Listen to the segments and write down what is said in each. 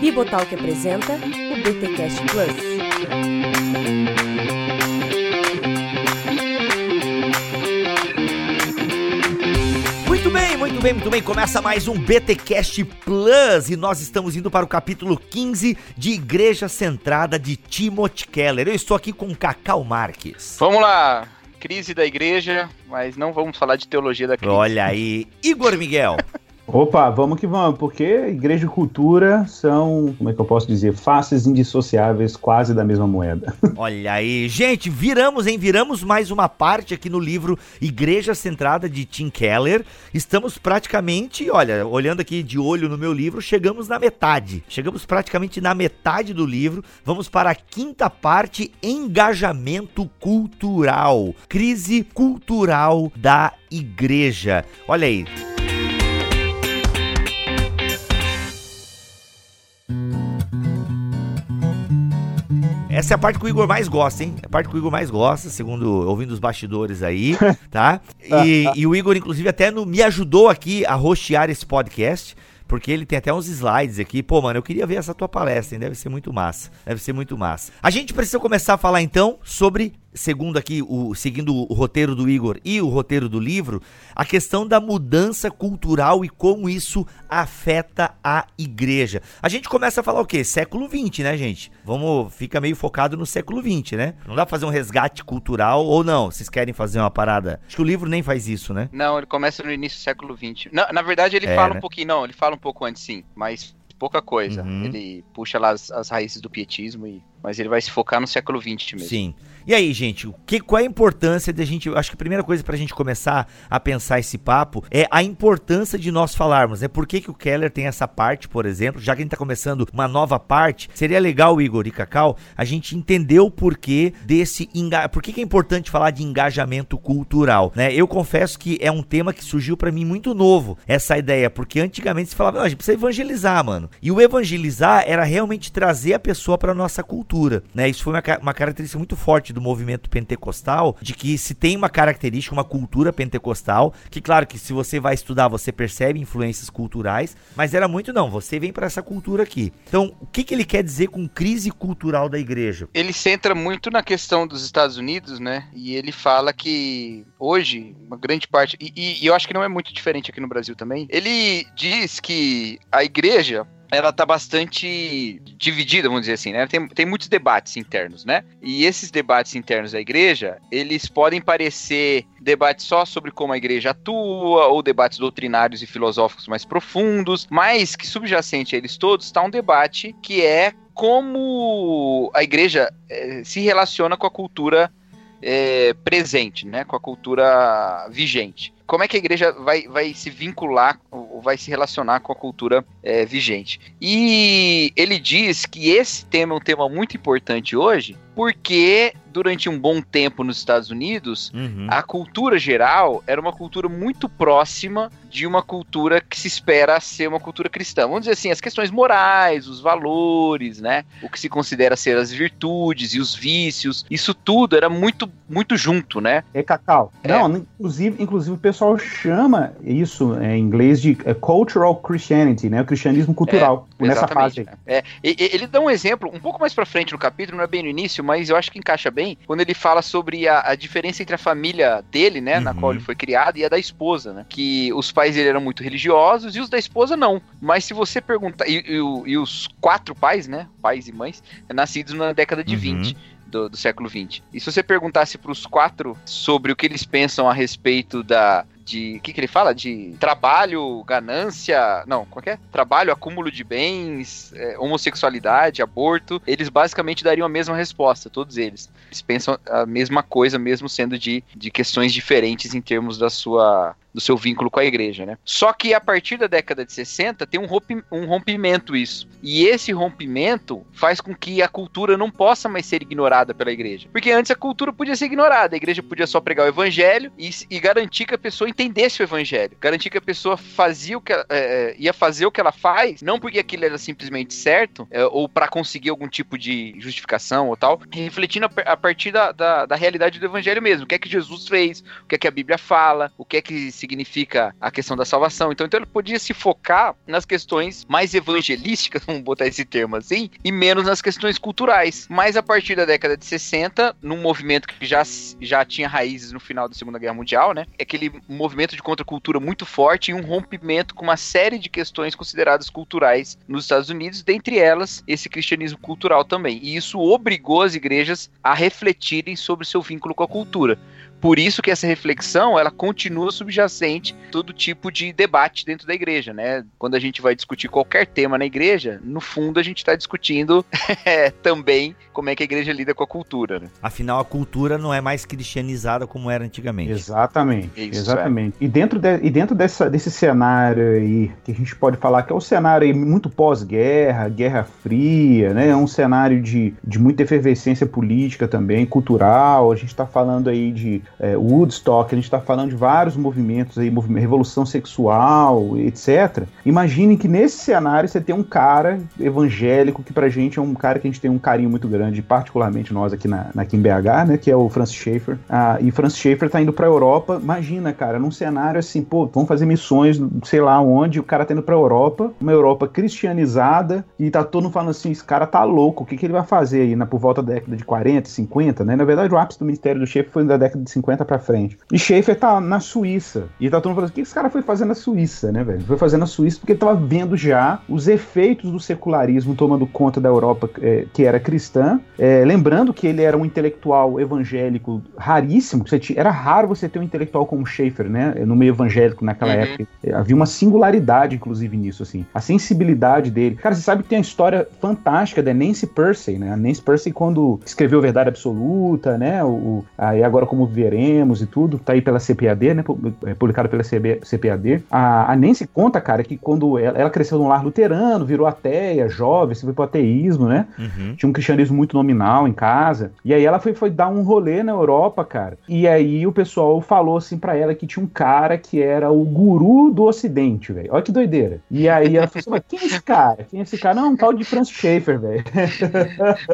Bibotalk apresenta o BTcast Plus. Muito bem, muito bem, muito bem. Começa mais um BTcast Plus e nós estamos indo para o capítulo 15 de Igreja Centrada de Timothy Keller. Eu estou aqui com Cacau Marques. Vamos lá, crise da igreja, mas não vamos falar de teologia da crise. Olha aí, Igor Miguel. Opa, vamos que vamos, porque igreja e cultura são, como é que eu posso dizer, faces indissociáveis quase da mesma moeda. Olha aí, gente, viramos, hein? Viramos mais uma parte aqui no livro Igreja Centrada de Tim Keller. Estamos praticamente, olha, olhando aqui de olho no meu livro, chegamos na metade. Chegamos praticamente na metade do livro. Vamos para a quinta parte: engajamento cultural. Crise cultural da igreja. Olha aí. Essa é a parte que o Igor mais gosta, hein? É a parte que o Igor mais gosta, segundo ouvindo os bastidores aí, tá? E, e o Igor, inclusive, até no- me ajudou aqui a rostear esse podcast. Porque ele tem até uns slides aqui. Pô, mano, eu queria ver essa tua palestra, hein? Deve ser muito massa. Deve ser muito massa. A gente precisa começar a falar então sobre, segundo aqui, o, seguindo o roteiro do Igor e o roteiro do livro, a questão da mudança cultural e como isso afeta a igreja. A gente começa a falar o quê? Século XX, né, gente? Vamos, fica meio focado no século XX, né? Não dá pra fazer um resgate cultural ou não? Vocês querem fazer uma parada? Acho que o livro nem faz isso, né? Não, ele começa no início do século XX. Na, na verdade, ele É, fala né? um pouquinho, não, ele fala um pouco antes sim, mas pouca coisa. Uhum. Ele puxa lá as, as raízes do pietismo, e, mas ele vai se focar no século XX mesmo. Sim. E aí, gente, o que, qual é a importância da gente. Acho que a primeira coisa pra gente começar a pensar esse papo é a importância de nós falarmos, né? Por que, que o Keller tem essa parte, por exemplo, já que a gente tá começando uma nova parte, seria legal, Igor e Cacau, a gente entender o porquê desse. Enga... Por que, que é importante falar de engajamento cultural, né? Eu confesso que é um tema que surgiu pra mim muito novo, essa ideia, porque antigamente se falava, "Não, a gente precisa evangelizar, mano. E o evangelizar era realmente trazer a pessoa pra nossa cultura, né? Isso foi uma, uma característica muito forte do movimento pentecostal, de que se tem uma característica, uma cultura pentecostal, que claro que se você vai estudar, você percebe influências culturais, mas era muito não, você vem pra essa cultura aqui. Então, o que, que ele quer dizer com crise cultural da igreja? Ele centra muito na questão dos Estados Unidos, né? E ele fala que hoje, uma grande parte, e, e- e eu acho que não é muito diferente aqui no Brasil também, ele diz que a igreja. Ela tá bastante dividida, vamos dizer assim, né? Tem, tem muitos debates internos, né? E esses debates internos da igreja, eles podem parecer debates só sobre como a igreja atua, ou debates doutrinários e filosóficos mais profundos, mas que subjacente a eles todos está um debate que é como a igreja eh, se relaciona com a cultura eh, presente, né? Com a cultura vigente. Como é que a igreja vai, vai se vincular ou vai se relacionar com a cultura eh, vigente? E ele diz que esse tema é um tema muito importante hoje, porque durante um bom tempo nos Estados Unidos, Uhum. a cultura geral era uma cultura muito próxima de uma cultura que se espera ser uma cultura cristã. Vamos dizer assim, as questões morais, os valores, né? O que se considera ser as virtudes e os vícios, isso tudo era muito muito junto, né? É Cacau. É. Não, inclusive, inclusive o pessoal chama isso é, em inglês de é, cultural Christianity, né? O cristianismo cultural. nessa fase? É, e- ele dá um exemplo um pouco mais pra frente no capítulo, não é bem no início, mas eu acho que encaixa bem, quando ele fala sobre a, a diferença entre a família dele, né, na Uhum. qual ele foi criado, e a da esposa, né? Que os pais dele eram muito religiosos e os da esposa não. Mas se você perguntar. E, e e os quatro pais, né? Pais e mães, nascidos na década de Uhum. 20. Do, do século 20. E se você perguntasse para os quatro sobre o que eles pensam a respeito da de o que, que ele fala de trabalho, ganância, não, qual que é? Trabalho, acúmulo de bens, é, homossexualidade, aborto, eles basicamente dariam a mesma resposta, todos eles. Eles pensam a mesma coisa, mesmo sendo de, de questões diferentes em termos da sua do seu vínculo com a igreja, né? Só que a partir da década de 60 tem um, um rompimento isso. E esse rompimento faz com que a cultura não possa mais ser ignorada pela igreja. Porque antes a cultura podia ser ignorada, a igreja podia só pregar o evangelho e, e garantir que a pessoa entendesse o evangelho. Garantir que a pessoa fazia o que ela, é, ia fazer o que ela faz, não porque aquilo era simplesmente certo, é, ou para conseguir algum tipo de justificação ou tal, refletindo a, a partir da, da, da realidade do evangelho mesmo. O que é que Jesus fez, o que é que a Bíblia fala, o que é que significa a questão da salvação. Então, então ele podia se focar nas questões mais evangelísticas, vamos botar esse termo assim, e menos nas questões culturais. Mas a partir da década de 60, num movimento que já, já tinha raízes no final da Segunda Guerra Mundial, né? É aquele movimento de contracultura muito forte e um rompimento com uma série de questões consideradas culturais nos Estados Unidos, dentre elas esse cristianismo cultural também. E isso obrigou as igrejas a refletirem sobre seu vínculo com a cultura. Por isso que essa reflexão, ela continua subjacente todo tipo de debate dentro da igreja, né? Quando a gente vai discutir qualquer tema na igreja, no fundo a gente está discutindo é, também como é que a igreja lida com a cultura, né? Afinal, a cultura não é mais cristianizada como era antigamente. Exatamente, isso, exatamente. É. E dentro, de, e dentro dessa, desse cenário aí, que a gente pode falar que é um cenário muito pós-guerra, Guerra Fria, né? É um cenário de, de muita efervescência política também, cultural, a gente está falando aí de é, Woodstock, a gente está falando de vários movimentos aí, movimento, revolução sexual, etc. Imagine que nesse cenário você tem um cara evangélico que pra gente é um cara que a gente tem um carinho muito grande, particularmente nós aqui, na, aqui em BH, né, que é o Francis Schaeffer. Ah, e Francis Schaeffer tá indo pra Europa, imagina, cara, num cenário assim, pô, vamos fazer missões, sei lá onde, o cara tá indo pra Europa, uma Europa cristianizada, e tá todo mundo falando assim, esse cara tá louco, o que, que ele vai fazer aí, na, por volta da década de 40, 50, né? Na verdade, o ápice do ministério do Schaeffer foi da década de 50 para frente. E Schaefer tá na Suíça. E tá todo mundo falando, o que esse cara foi fazer na Suíça, né, velho? Foi fazer na Suíça porque ele tava vendo já os efeitos do secularismo tomando conta da Europa é, que era cristã. É, lembrando que ele era um intelectual evangélico raríssimo. Tinha, era raro você ter um intelectual como Schaefer, né? No meio evangélico naquela uhum. época. É, havia uma singularidade, inclusive, nisso, assim. A sensibilidade dele. Cara, você sabe que tem a história fantástica da Nancy Percy, né? A Nancy Percy, quando escreveu Verdade Absoluta, né? O, aí agora como veremos e tudo, tá aí pela CPAD, né? É, publicado pela CPAD. A, a Nancy conta, cara, que quando ela, ela, cresceu num lar luterano, virou ateia, jovem, se foi pro ateísmo, né? Uhum. Tinha um cristianismo muito nominal em casa. E aí ela foi, foi dar um rolê na Europa, cara. E aí o pessoal falou assim para ela que tinha um cara que era o guru do ocidente, velho. Olha que doideira. E aí ela falou assim, mas quem é esse cara? Quem é esse cara? Não, um tal de Franz Schaeffer, velho.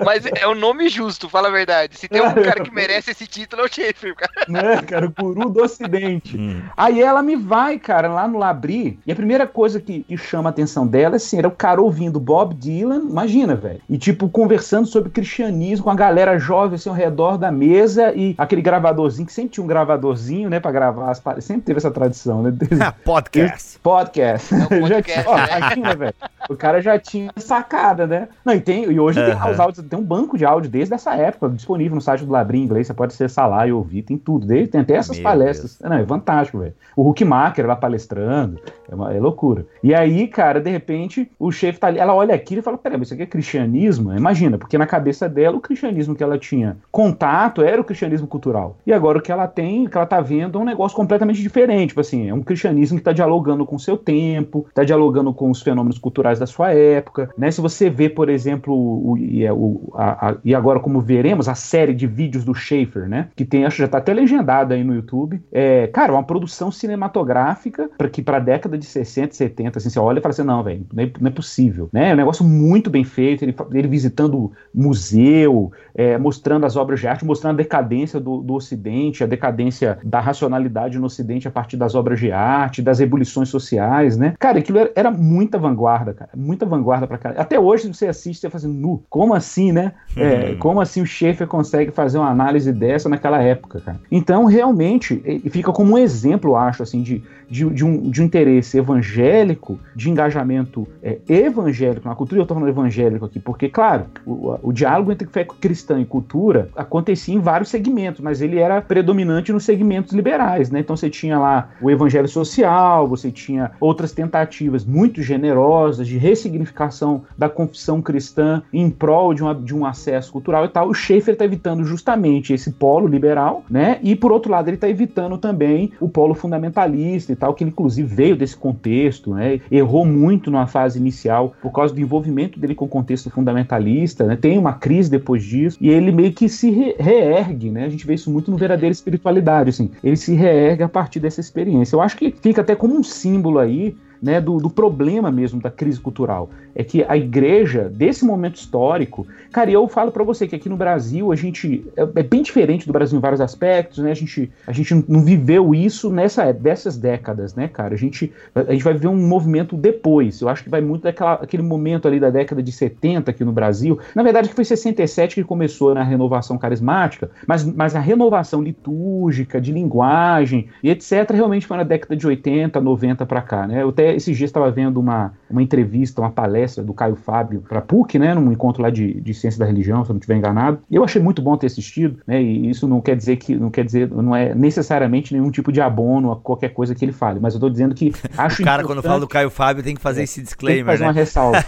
Mas é o nome justo, fala a verdade. Se tem um cara que merece esse título, é o Schaeffer, cara. Né, cara? O guru do ocidente. Hum. Aí ela me vai, cara, lá no Labri, e a primeira coisa que, que chama a atenção dela, assim, era o cara ouvindo Bob Dylan, imagina, velho. E, tipo, conversando sobre cristianismo com a galera jovem, assim, ao redor da mesa, e aquele gravadorzinho, que sempre tinha um gravadorzinho, né, pra gravar as Sempre teve essa tradição, né? podcast. Podcast. É podcast, Ó, né? imagina, velho. O cara já tinha sacada, né? Não, e, tem, e hoje tem os áudios, tem um banco de áudio desde essa época, disponível no site do Labri em inglês, você pode acessar lá e ouvir, tem tudo dele, tem até essas Meu palestras. Deus. Não, é fantástico, velho. O Huckmacher lá palestrando, é, uma, é, loucura. E aí, cara, de repente, o chefe tá ali, ela olha aquilo e fala: peraí, isso aqui é cristianismo? Imagina, porque na cabeça dela, o cristianismo que ela tinha contato era o cristianismo cultural. E agora o que ela tem, o que ela tá vendo, é um negócio completamente diferente. Tipo assim, é um cristianismo que tá dialogando com o seu tempo, tá dialogando com os fenômenos culturais da sua época, né? Se você vê, por exemplo, o, e, é, o, a, a, e agora como veremos, a série de vídeos do Schaefer, né? Que tem, acho que já tá até legendado aí no YouTube. É, cara, uma produção cinematográfica para que para a década de 60, 70, assim, você olha e fala assim, não, velho, não, é, não, é possível, né? É um negócio muito bem feito, ele, ele visitando museu, é, mostrando as obras de arte, mostrando a decadência do, do Ocidente, a decadência da racionalidade no Ocidente a partir das obras de arte, das ebulições sociais, né? Cara, aquilo era, era muita vanguarda, cara, muita vanguarda para cá. Até hoje você assiste, você fala assim, nu, como assim, né? É, como assim o Schaefer consegue fazer uma análise dessa naquela época, cara? Então, realmente, fica como um exemplo, acho, assim, de, de, de, um, de um interesse evangélico, de engajamento é, evangélico na cultura, eu estou falando evangélico aqui, porque, claro, o, o diálogo entre fé cristã e cultura acontecia em vários segmentos, mas ele era predominante nos segmentos liberais, né? Então você tinha lá o evangelho social, você tinha outras tentativas muito generosas de ressignificação da confissão cristã em prol de, uma, de um acesso cultural e tal. O Schaeffer está evitando justamente esse polo liberal, né? E por outro lado, ele está evitando também o polo fundamentalista e tal, que inclusive veio desse contexto, né? Errou muito na fase inicial por causa do envolvimento dele com o contexto fundamentalista, né? Tem uma crise depois disso e ele meio que se re reergue, né? A gente vê isso muito no verdadeiro espiritualidade, assim. Ele se reergue a partir dessa experiência. Eu acho que fica até como um símbolo aí né, do, do problema mesmo da crise cultural. É que a igreja, desse momento histórico, cara, eu falo para você que aqui no Brasil a gente é, é, bem diferente do Brasil em vários aspectos, né? A gente, a gente não viveu isso nessa dessas décadas, né, cara? A gente, a gente vai ver um movimento depois. Eu acho que vai muito daquela, aquele momento ali da década de 70 aqui no Brasil. Na verdade, que foi 67 que começou na renovação carismática, mas, mas a renovação litúrgica, de linguagem e etc., realmente foi na década de 80, 90 para cá, né? Eu até esses dias estava vendo uma, uma entrevista, uma palestra do Caio Fábio para PUC, né? Num encontro lá de, de ciência da religião, se eu não estiver enganado. E eu achei muito bom ter assistido, né? E isso não quer dizer que não quer dizer, não é necessariamente nenhum tipo de abono a qualquer coisa que ele fale, mas eu estou dizendo que acho O cara, quando fala do Caio Fábio, tem que fazer é, esse disclaimer, tem que fazer né? uma ressalva.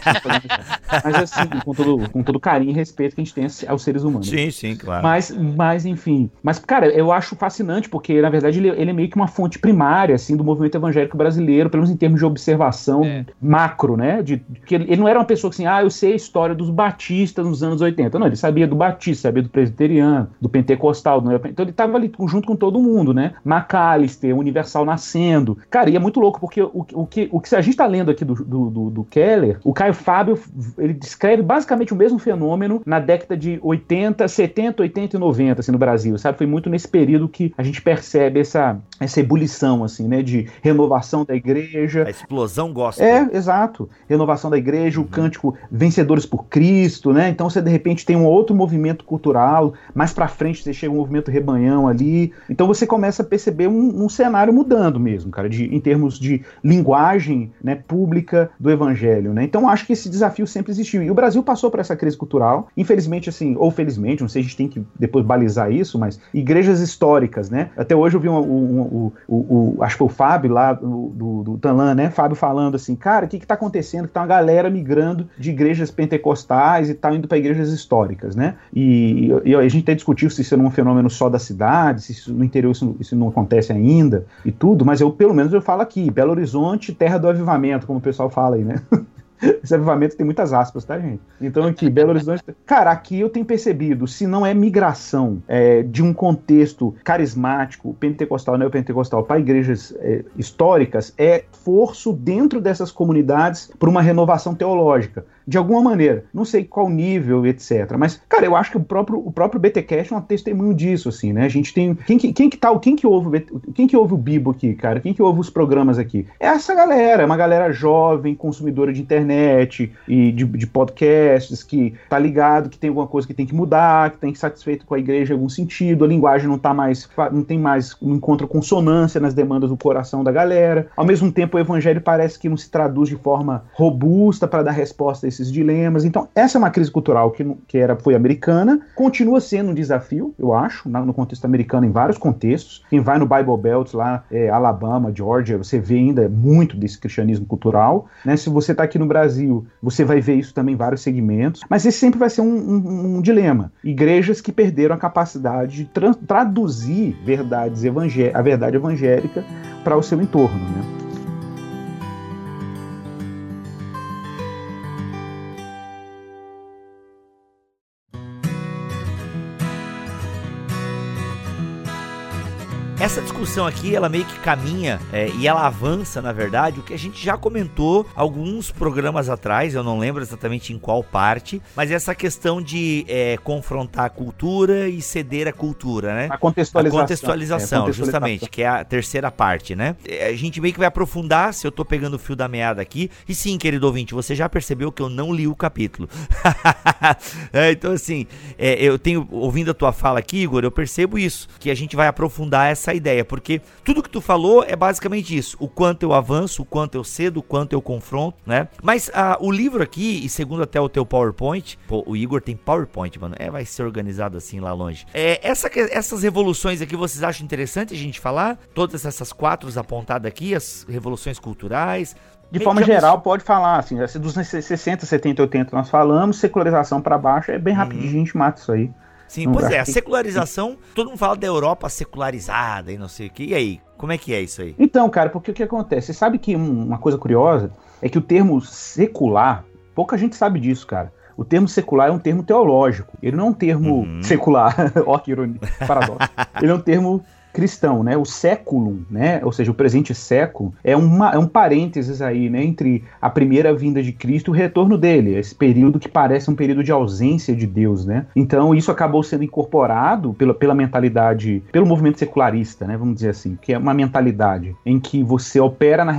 mas assim, com todo, com todo carinho e respeito que a gente tem aos seres humanos. Sim, sim, claro. Mas, mas enfim. Mas, cara, eu acho fascinante, porque, na verdade, ele, ele é meio que uma fonte primária, assim, do movimento evangélico brasileiro, pelo menos em termos de observação é. macro, né? De, que ele, ele, não era uma pessoa que assim, ah, eu sei a história dos batistas nos anos 80. Não, ele sabia do batista, sabia do presbiteriano, do pentecostal. Do... Então ele estava ali junto com todo mundo, né? McAllister, Universal nascendo. Cara, e é muito louco, porque o, o, que, o que a gente está lendo aqui do, do, do, do Keller, o Caio Fábio, ele descreve basicamente o mesmo fenômeno na década de 80, 70, 80 e 90, assim, no Brasil, sabe? Foi muito nesse período que a gente percebe essa, essa ebulição, assim, né? De renovação da igreja. Explosão gosta. É, exato. Renovação da igreja, uhum. o cântico Vencedores por Cristo, né? Então você, de repente, tem um outro movimento cultural, mais pra frente você chega um movimento rebanhão ali. Então você começa a perceber um, um cenário mudando mesmo, cara, de, em termos de linguagem né, pública do evangelho, né? Então acho que esse desafio sempre existiu. E o Brasil passou por essa crise cultural, infelizmente, assim, ou felizmente, não sei, a gente tem que depois balizar isso, mas igrejas históricas, né? Até hoje eu vi um, um, um, um acho que foi o Fábio lá do, do, do Tanlan, né? Fábio falando assim, cara, o que que tá acontecendo? Que tá uma galera migrando de igrejas pentecostais e tal, indo para igrejas históricas, né? E, e, a gente até discutiu se isso é um fenômeno só da cidade, se isso, no interior isso, isso não acontece ainda e tudo, mas eu, pelo menos, eu falo aqui, Belo Horizonte, terra do avivamento, como o pessoal fala aí, né? Esse avivamento tem muitas aspas, tá, gente? Então aqui, Belo Horizonte. Cara, aqui eu tenho percebido, se não é migração é, de um contexto carismático, pentecostal, neopentecostal, para igrejas é, históricas, é forço dentro dessas comunidades para uma renovação teológica de alguma maneira. Não sei qual nível, etc. Mas, cara, eu acho que o próprio, o próprio BTcast é um testemunho disso, assim, né? A gente tem. Quem que, quem que tá, quem que ouve quem que ouve o Bibo aqui, cara? Quem que ouve os programas aqui? É essa galera, é uma galera jovem, consumidora de internet e de, de podcasts, que tá ligado, que tem alguma coisa que tem que mudar, que tem que satisfeito com a igreja em algum sentido, a linguagem não tá mais, não tem mais, não encontra consonância nas demandas do coração da galera. Ao mesmo tempo, o evangelho parece que não se traduz de forma robusta para dar resposta a esses dilemas. Então, essa é uma crise cultural que, que era, foi americana, continua sendo um desafio, eu acho, no contexto americano, em vários contextos. Quem vai no Bible Belt, lá, é, Alabama, Georgia, você vê ainda muito desse cristianismo cultural. Né? Se você está aqui no Brasil, você vai ver isso também em vários segmentos. Mas esse sempre vai ser um, um, um dilema. Igrejas que perderam a capacidade de tra traduzir verdades a verdade evangélica para o seu entorno. Né? Essa discussão aqui, ela meio que caminha é, e ela avança, na verdade, o que a gente já comentou alguns programas atrás, eu não lembro exatamente em qual parte, mas essa questão de é, confrontar a cultura e ceder a cultura, né? A contextualização. A contextualização, é, justamente, que é a terceira parte, né? É, a gente meio que vai aprofundar, se eu tô pegando o fio da meada aqui. E sim, querido ouvinte, você já percebeu que eu não li o capítulo. é, então, assim, é, eu tenho, ouvindo a tua fala aqui, Igor, eu percebo isso, que a gente vai aprofundar essa ideia, porque tudo que tu falou é basicamente isso: o quanto eu avanço, o quanto eu cedo, o quanto eu confronto, né? Mas ah, o livro aqui, e segundo até o teu PowerPoint, pô, o Igor tem PowerPoint, mano, é, vai ser organizado assim lá longe. É, essa, essas revoluções aqui vocês acham interessante a gente falar? Todas essas quatro apontadas aqui, as revoluções culturais, de forma geral, pode falar, assim, dos 60, 70, 80 nós falamos, secularização para baixo, é bem rapidinho, uhum. a gente mata isso aí. Sim, pois é, a secularização, todo mundo fala da Europa secularizada e não sei o que. E aí, como é que é isso aí? Então, cara, porque o que acontece? Você sabe que uma coisa curiosa é que o termo secular, pouca gente sabe disso, cara. O termo secular é um termo teológico. Ele não é um termo uhum. secular. Ó, que ironia, paradoxo. Ele é um termo cristão, né? O século, né? Ou seja, o presente século é, uma, é um parênteses aí, né? Entre a primeira vinda de Cristo e o retorno dele. Esse período que parece um período de ausência de Deus, né? Então isso acabou sendo incorporado pela, pela mentalidade, pelo movimento secularista, né? Vamos dizer assim, que é uma mentalidade em que você opera na,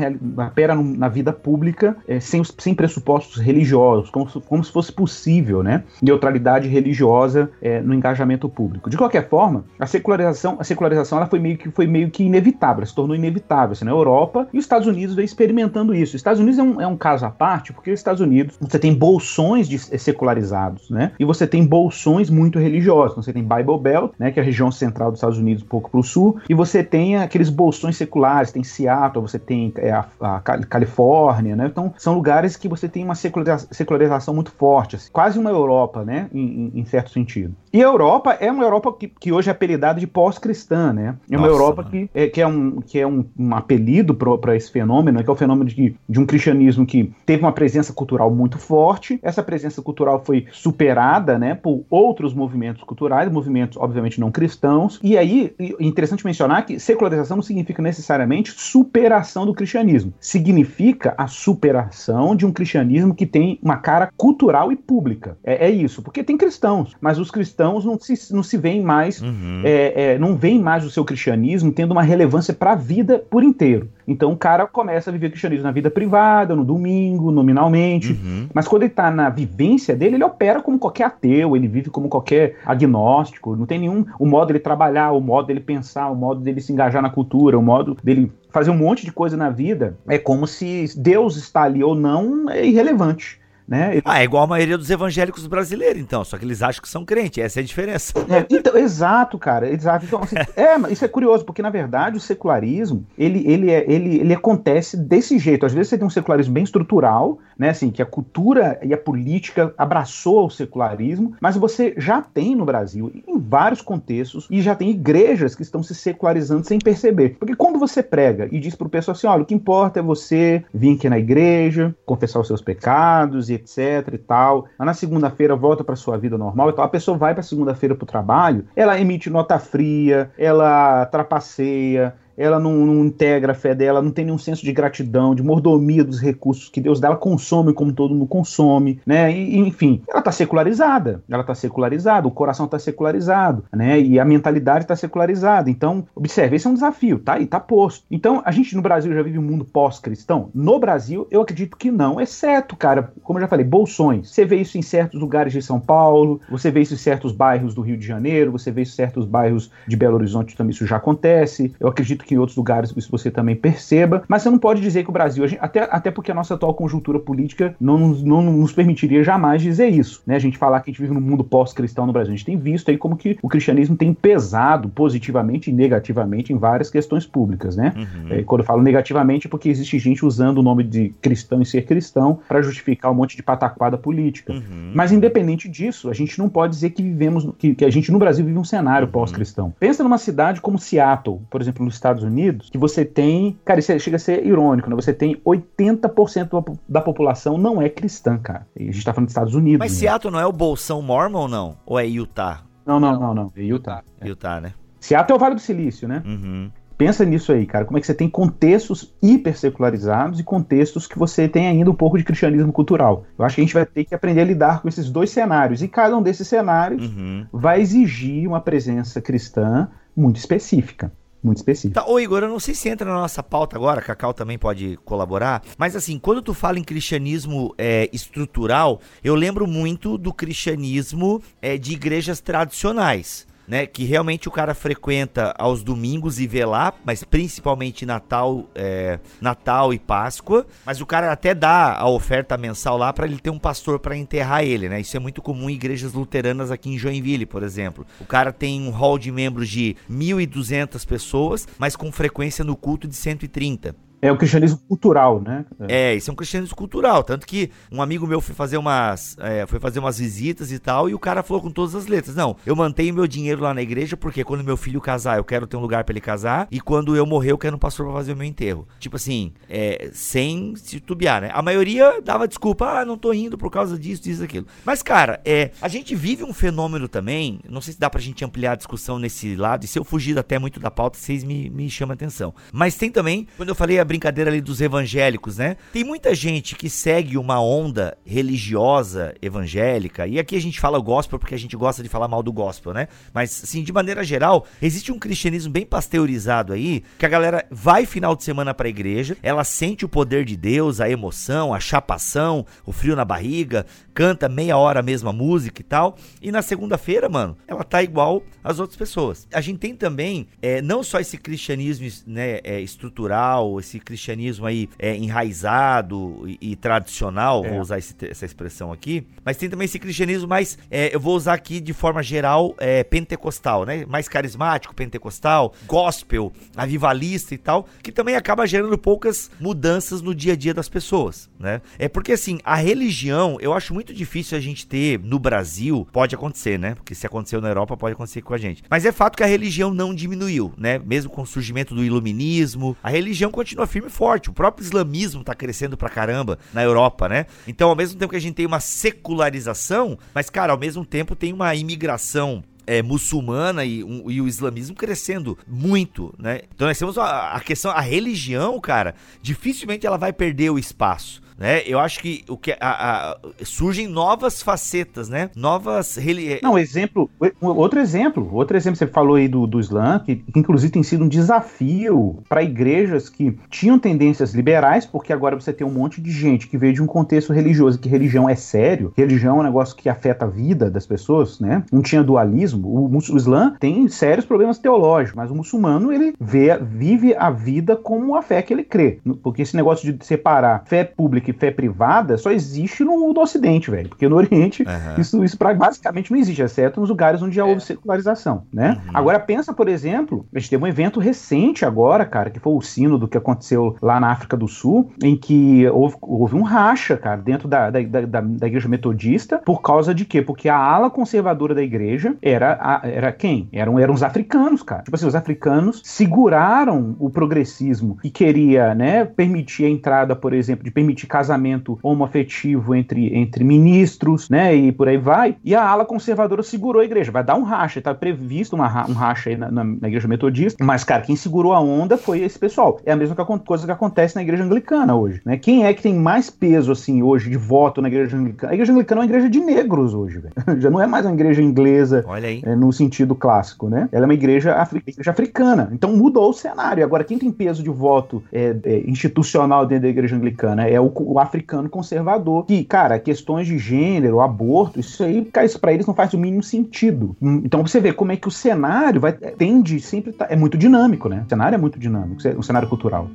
opera na vida pública é, sem, sem pressupostos religiosos, como, como se fosse possível, né? Neutralidade religiosa é, no engajamento público. De qualquer forma, a secularização, a secularização ela foi meio que foi meio que inevitável, se tornou inevitável assim, na Europa e os Estados Unidos vem experimentando isso. Os Estados Unidos é um, é um caso à parte, porque os Estados Unidos você tem bolsões de, secularizados, né? E você tem bolsões muito religiosos. Você tem Bible Belt, né? Que é a região central dos Estados Unidos, um pouco para o sul, e você tem aqueles bolsões seculares, tem Seattle, você tem é, a, a, Califórnia, né? Então são lugares que você tem uma secularização, secularização muito forte, assim, quase uma Europa, né? Em, em, em certo sentido. E a Europa é uma Europa que, que hoje é apelidada de pós-cristã, né? É uma Nossa, Europa que é, que é, um, que é um, um apelido para esse fenômeno, que é o fenômeno de, de um cristianismo que teve uma presença cultural muito forte. Essa presença cultural foi superada, né, por outros movimentos culturais, movimentos obviamente não cristãos. E aí, interessante mencionar que secularização não significa necessariamente superação do cristianismo. Significa a superação de um cristianismo que tem uma cara cultural e pública. É, é isso, porque tem cristãos, mas os cristãos cristãos não se, não se veem mais, uhum. é, é, não veem mais o seu cristianismo tendo uma relevância para a vida por inteiro. Então o cara começa a viver o cristianismo na vida privada, no domingo, nominalmente, uhum. mas quando ele está na vivência dele, ele opera como qualquer ateu, ele vive como qualquer agnóstico, não tem nenhum. O modo dele trabalhar, o modo dele pensar, o modo dele se engajar na cultura, o modo dele fazer um monte de coisa na vida, é como se Deus está ali ou não é irrelevante. Né? Ah, é igual a maioria dos evangélicos brasileiros, então, só que eles acham que são crentes, essa é a diferença. É, então, exato, cara, exato. Então, assim, é, isso é curioso, porque na verdade o secularismo, ele, ele, é, ele, ele acontece desse jeito. Às vezes você tem um secularismo bem estrutural, né, assim, que a cultura e a política abraçou o secularismo, mas você já tem no Brasil, em vários contextos, e já tem igrejas que estão se secularizando sem perceber. Porque quando você prega e diz pro pessoal assim, olha, o que importa é você vir aqui na igreja, confessar os seus pecados e etc e tal. Mas na segunda-feira volta para sua vida normal e tal. A pessoa vai para segunda-feira para o trabalho, ela emite nota fria, ela trapaceia, ela não, não, integra a fé dela, não tem nenhum senso de gratidão, de mordomia dos recursos que Deus dá, ela consome como todo mundo consome, né? E, enfim, ela está secularizada, ela está secularizada, o coração está secularizado, né? E a mentalidade está secularizada. Então, observe, esse é um desafio, tá? E tá posto. Então, a gente no Brasil já vive um mundo pós-cristão? No Brasil, eu acredito que não, exceto, cara, como eu já falei, bolsões. Você vê isso em certos lugares de São Paulo, você vê isso em certos bairros do Rio de Janeiro, você vê isso em certos bairros de Belo Horizonte também isso já acontece. Eu acredito que em outros lugares isso você também perceba, mas você não pode dizer que o Brasil, gente, até, até porque a nossa atual conjuntura política não, não, não nos permitiria jamais dizer isso, né? A gente falar que a gente vive num mundo pós-cristão no Brasil. A gente tem visto aí como que o cristianismo tem pesado positivamente e negativamente em várias questões públicas, né? Uhum. É, quando eu falo negativamente, é porque existe gente usando o nome de cristão e ser cristão para justificar um monte de pataquada política. Uhum. Mas independente disso, a gente não pode dizer que vivemos, que, que a gente no Brasil vive um cenário uhum. pós-cristão. Pensa numa cidade como Seattle, por exemplo, nos Estados Unidos, que você tem. Cara, isso é, chega a ser irônico, né? Você tem 80% da população não é cristã, cara. E a gente tá falando dos Estados Unidos. Mas né? Seattle não é o bolsão mormon ou não? Ou é Utah? Não, não, não, não. É Utah. É. Utah, né? Seattle é o Vale do Silício, né? Uhum. Pensa nisso aí, cara. Como é que você tem contextos hipersecularizados e contextos que você tem ainda um pouco de cristianismo cultural. Eu acho que a gente vai ter que aprender a lidar com esses dois cenários. E cada um desses cenários uhum. vai exigir uma presença cristã muito específica muito específico. Tá, ô Igor, eu não sei se entra na nossa pauta agora, Cacau também pode colaborar, mas assim, quando tu fala em cristianismo é, estrutural, eu lembro muito do cristianismo é, de igrejas tradicionais né? Que realmente o cara frequenta aos domingos e vê lá, mas principalmente Natal, é, Natal e Páscoa. Mas o cara até dá a oferta mensal lá para ele ter um pastor para enterrar ele, né? Isso é muito comum em igrejas luteranas aqui em Joinville, por exemplo. O cara tem um hall de membros de 1.200 pessoas, mas com frequência no culto de 130. É o cristianismo cultural, né? É, isso é um cristianismo cultural. Tanto que um amigo meu foi fazer umas, é, foi fazer umas visitas e tal, e o cara falou com todas as letras: Não, eu mantenho meu dinheiro lá na igreja, porque quando meu filho casar, eu quero ter um lugar para ele casar, e quando eu morrer, eu quero um pastor pra fazer o meu enterro. Tipo assim, é, sem se tubiar, né? A maioria dava desculpa, ah, não tô indo por causa disso, disso, aquilo. Mas, cara, é, a gente vive um fenômeno também, não sei se dá pra gente ampliar a discussão nesse lado, e se eu fugir até muito da pauta, vocês me, me chamam a atenção. Mas tem também, quando eu falei a brincadeira ali dos evangélicos, né? Tem muita gente que segue uma onda religiosa evangélica, e aqui a gente fala gospel porque a gente gosta de falar mal do gospel, né? Mas, assim, de maneira geral, existe um cristianismo bem pasteurizado aí, que a galera vai final de semana pra igreja, ela sente o poder de Deus, a emoção, a chapação, o frio na barriga, canta meia hora a mesma música e tal, e na segunda-feira, mano, ela tá igual às outras pessoas. A gente tem também, é, não só esse cristianismo né, é, estrutural, esse cristianismo aí é, enraizado e, e tradicional, é. vou usar esse, essa expressão aqui, mas tem também esse cristianismo mais, é, eu vou usar aqui de forma geral, é, pentecostal, né? Mais carismático, pentecostal, gospel, avivalista e tal, que também acaba gerando poucas mudanças no dia a dia das pessoas, né? É porque assim, a religião, eu acho muito difícil a gente ter no Brasil, pode acontecer, né? Porque se aconteceu na Europa, pode acontecer com a gente. Mas é fato que a religião não diminuiu, né? Mesmo com o surgimento do iluminismo, a religião continua firme e forte. O próprio islamismo tá crescendo pra caramba na Europa, né? Então, ao mesmo tempo que a gente tem uma secularização, mas, cara, ao mesmo tempo tem uma imigração é, muçulmana e, um, e, o islamismo crescendo muito, né? Então nós temos a, a, questão, a religião, cara, dificilmente ela vai perder o espaço né? Eu acho que o que a, a, surgem novas facetas, né? Novas eh, Não, exemplo, outro exemplo, outro exemplo você falou aí do, do Islã, que, que inclusive tem sido um desafio para igrejas que tinham tendências liberais, porque agora você tem um monte de gente que veio de um contexto religioso, que religião é sério, religião é um negócio que afeta a vida das pessoas, né? Não tinha dualismo. O, o Islã tem sérios problemas teológicos, mas o muçulmano ele vê, vive a vida como a fé que ele crê, porque esse negócio de separar fé pública que fé privada só existe no, Ocidente, velho. Porque no Oriente uhum. isso, isso pra, basicamente não existe, exceto nos lugares onde já é. houve secularização, né? Uhum. Agora pensa, por exemplo, a gente teve um evento recente agora, cara, que foi o sínodo que aconteceu lá na África do Sul, em que houve, houve um racha, cara, dentro da, da, da, da, igreja metodista, por causa de quê? Porque a ala conservadora da igreja era, a, era quem? Eram, eram os africanos, cara. Tipo assim, os africanos seguraram o progressismo que queria, né, permitir a entrada, por exemplo, de permitir casamento homoafetivo entre, entre ministros, né? E por aí vai. E a ala conservadora segurou a igreja. Vai dar um racha, tá previsto uma, um racha aí na, na, na, igreja metodista. Mas, cara, quem segurou a onda foi esse pessoal. É a mesma coisa que acontece na igreja anglicana hoje, né? Quem é que tem mais peso, assim, hoje, de voto na igreja anglicana? A igreja anglicana é uma igreja de negros hoje, velho. Já não é mais uma igreja inglesa é, no sentido clássico, né? Ela é uma igreja, afri igreja africana. Então mudou o cenário. Agora, quem tem peso de voto é, é, institucional dentro da igreja anglicana é o, o africano conservador. Que, cara, questões de gênero, aborto, isso aí, cara, isso pra eles não faz o mínimo sentido. Então você vê como é que o cenário vai tende sempre tá, é muito dinâmico, né? O cenário é muito dinâmico, o cenário cultural.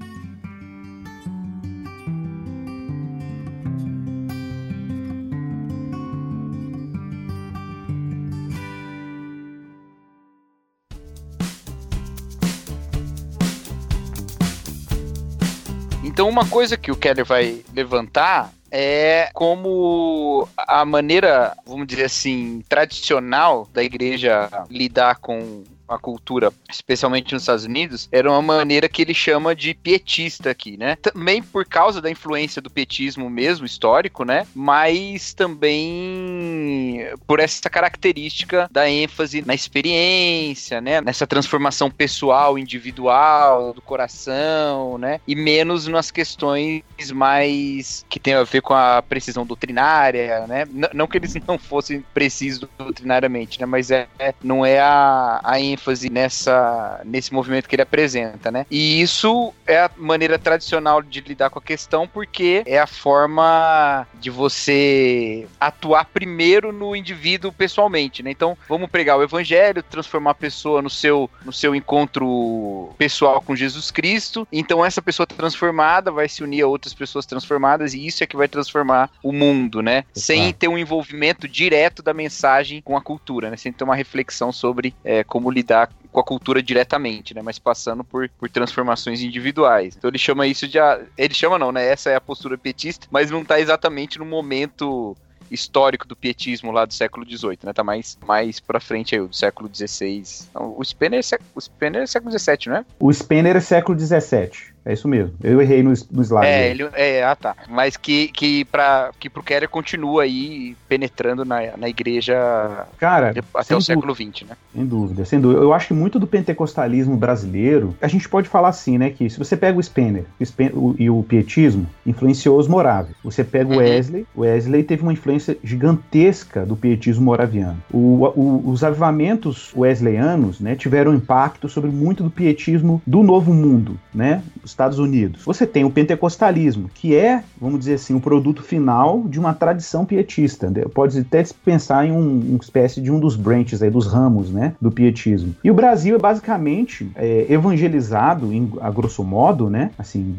Então, uma coisa que o Keller vai levantar é como a maneira, vamos dizer assim, tradicional da igreja lidar com a cultura, especialmente nos Estados Unidos, era uma maneira que ele chama de pietista aqui, né? Também por causa da influência do petismo mesmo, histórico, né? Mas também por essa característica da ênfase na experiência, né? Nessa transformação pessoal, individual, do coração, né? E menos nas questões mais que tem a ver com a precisão doutrinária, né? N não que eles não fossem precisos doutrinariamente, né? Mas é, não é a, a ênfase ênfase nessa, nesse movimento que ele apresenta, né? E isso é a maneira tradicional de lidar com a questão, porque é a forma de você atuar primeiro no indivíduo pessoalmente, né? Então, vamos pregar o evangelho, transformar a pessoa no seu, no seu encontro pessoal com Jesus Cristo. Então, essa pessoa transformada vai se unir a outras pessoas transformadas e isso é que vai transformar o mundo, né? Sem ter um envolvimento direto da mensagem com a cultura, né? Sem ter uma reflexão sobre é, como lidar com a cultura diretamente, né? Mas passando por, por transformações individuais. Então ele chama isso de. Ele chama não, né? Essa é a postura petista, mas não está exatamente no momento histórico do pietismo lá do século XVIII, né? Tá mais, mais pra frente aí, do século XVI. Então, o Spener, é, o Spener é século XVII, não é? O Spener é século XVII. É isso mesmo. Eu errei no, no slide. É, ele, é, ah tá. Mas que, que, pra, que pro Keller continua aí penetrando na, na igreja Cara, até o século XX, né? Sem dúvida, sem dúvida. Eu acho que muito do pentecostalismo brasileiro, a gente pode falar assim, né? Que se você pega o Spener, o Spener o, e o pietismo, influenciou os moráveis. Você pega o uhum. Wesley, o Wesley teve uma influência gigantesca do pietismo moraviano. O, o, os avivamentos wesleyanos, né, tiveram impacto sobre muito do pietismo do Novo Mundo, né? Estados Unidos. Você tem o pentecostalismo, que é, vamos dizer assim, o produto final de uma tradição pietista. Pode até pensar em um, uma espécie de um dos branches, aí, dos ramos né, do pietismo. E o Brasil é basicamente é, evangelizado, em, a grosso modo, né, assim,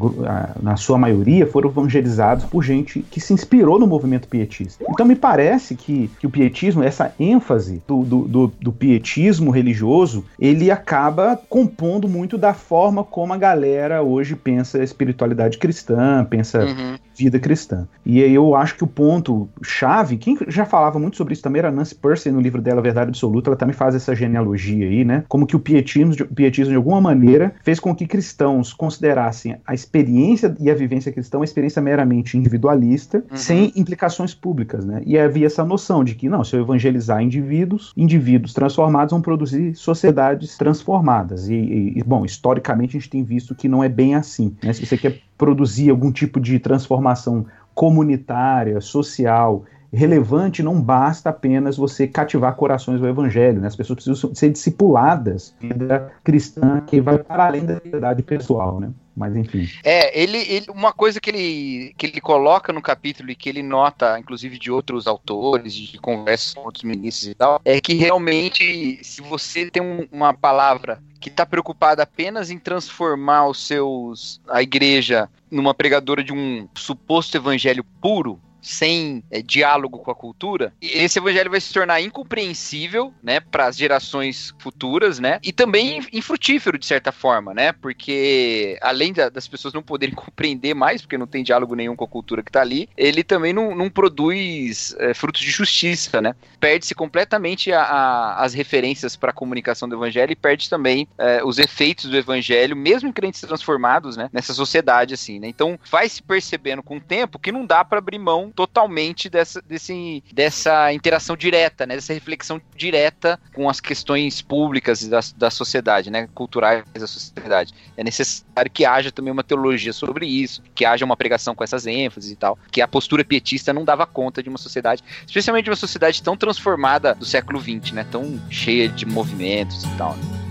na sua maioria, foram evangelizados por gente que se inspirou no movimento pietista. Então me parece que, que o pietismo, essa ênfase do, do, do, do pietismo religioso, ele acaba compondo muito da forma como a galera hoje hoje pensa espiritualidade cristã, pensa uhum. vida cristã. E aí eu acho que o ponto chave, quem já falava muito sobre isso também era Nancy Percy no livro dela Verdade Absoluta, ela também faz essa genealogia aí, né? Como que o pietismo, pietismo de alguma maneira fez com que cristãos considerassem a experiência e a vivência cristã uma experiência meramente individualista, uhum. sem implicações públicas, né? E havia essa noção de que, não, se eu evangelizar indivíduos, indivíduos transformados vão produzir sociedades transformadas. E, e bom, historicamente a gente tem visto que não é bem assim. Né? Se você quer produzir algum tipo de transformação comunitária, social, relevante, não basta apenas você cativar corações do evangelho, né? As pessoas precisam ser discipuladas da cristã que vai para além da verdade pessoal, né? Mas enfim. É, ele, ele, uma coisa que ele, que ele coloca no capítulo e que ele nota, inclusive de outros autores, de conversas com outros ministros e tal, é que realmente, se você tem um, uma palavra que está preocupada apenas em transformar os seus a igreja numa pregadora de um suposto evangelho puro, sem é, diálogo com a cultura, esse evangelho vai se tornar incompreensível, né, para as gerações futuras, né, e também infrutífero de certa forma, né, porque além da, das pessoas não poderem compreender mais, porque não tem diálogo nenhum com a cultura que está ali, ele também não, não produz é, frutos de justiça, né, perde-se completamente a, a, as referências para a comunicação do evangelho e perde também é, os efeitos do evangelho, mesmo em crentes transformados, né, nessa sociedade assim, né, então vai se percebendo com o tempo que não dá para abrir mão totalmente dessa, desse, dessa interação direta, né? Dessa reflexão direta com as questões públicas da, da sociedade, né? Culturais da sociedade. É necessário que haja também uma teologia sobre isso, que haja uma pregação com essas ênfases e tal, que a postura pietista não dava conta de uma sociedade, especialmente uma sociedade tão transformada do século XX, né? Tão cheia de movimentos e tal. Né?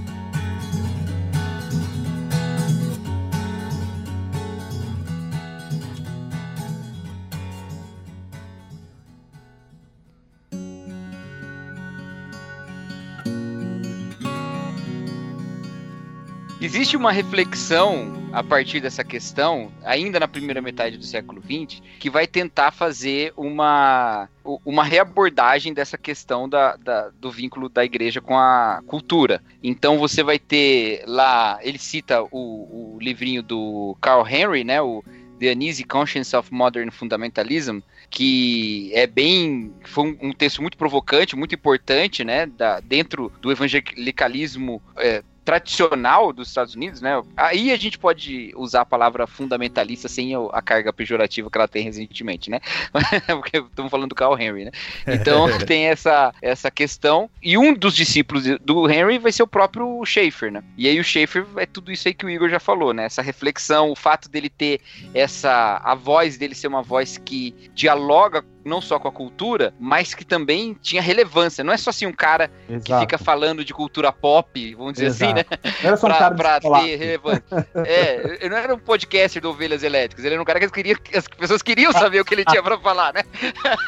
Existe uma reflexão a partir dessa questão, ainda na primeira metade do século XX, que vai tentar fazer uma, uma reabordagem dessa questão da, da, do vínculo da igreja com a cultura. Então você vai ter lá, ele cita o, o livrinho do Carl Henry, né, o The Uneasy Conscience of Modern Fundamentalism, que é bem. Foi um, texto muito provocante, muito importante, né? Da, dentro do evangelicalismo é, tradicional dos Estados Unidos, né? Aí a gente pode usar a palavra fundamentalista sem a carga pejorativa que ela tem recentemente, né? Porque estamos falando do Carl Henry, né? Então tem essa, essa questão. E um dos discípulos do Henry vai ser o próprio Schaefer, né? E aí o Schaefer é tudo isso aí que o Igor já falou, né? Essa reflexão, o fato dele ter essa. a voz dele ser uma voz que dialoga não só com a cultura, mas que também tinha relevância. Não é só assim um cara Exato. que fica falando de cultura pop, vamos dizer Exato. assim, né? Não era só um pra, cara pra ter relevância. é, ele não era um podcaster do Ovelhas Elétricas, ele era um cara que as, queria, as pessoas queriam saber o que ele tinha para falar, né?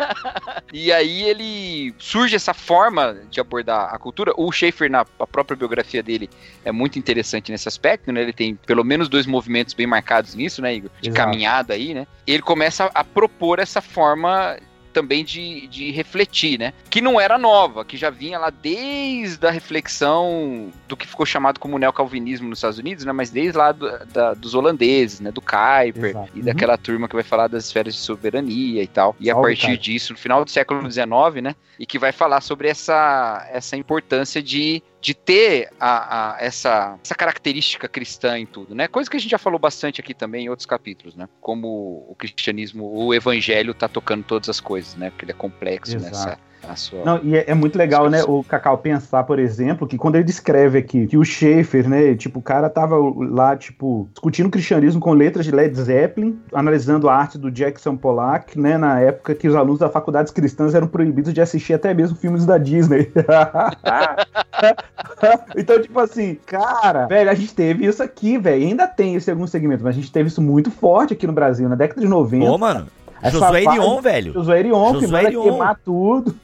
e aí ele surge essa forma de abordar a cultura. O Schaefer, na própria biografia dele, é muito interessante nesse aspecto, né? Ele tem pelo menos dois movimentos bem marcados nisso, né, Igor? De Exato. caminhada aí, né? Ele começa a propor essa forma também de, de refletir, né? Que não era nova, que já vinha lá desde a reflexão do que ficou chamado como neocalvinismo nos Estados Unidos, né? Mas desde lá do, da, dos holandeses, né? Do Kuyper Exato. e uhum. daquela turma que vai falar das esferas de soberania e tal. E a partir disso, no final do século XIX, né? E que vai falar sobre essa, essa importância de de ter a, a, essa, essa característica cristã em tudo, né? Coisa que a gente já falou bastante aqui também em outros capítulos, né? Como o cristianismo, o evangelho tá tocando todas as coisas, né? Porque ele é complexo Exato. nessa sua... Não, e é, é muito legal, né, o Cacau pensar, por exemplo, que quando ele descreve aqui que o Schaefer, né, tipo, o cara tava lá, tipo, discutindo cristianismo com letras de Led Zeppelin, analisando a arte do Jackson Pollock, né, na época que os alunos da faculdades cristãs eram proibidos de assistir até mesmo filmes da Disney. então, tipo assim, cara, velho, a gente teve isso aqui, velho, ainda tem esse algum segmento, mas a gente teve isso muito forte aqui no Brasil, na década de 90. Pô, mano, Josué Erion, velho. Josué Erion, que manda queimar tudo.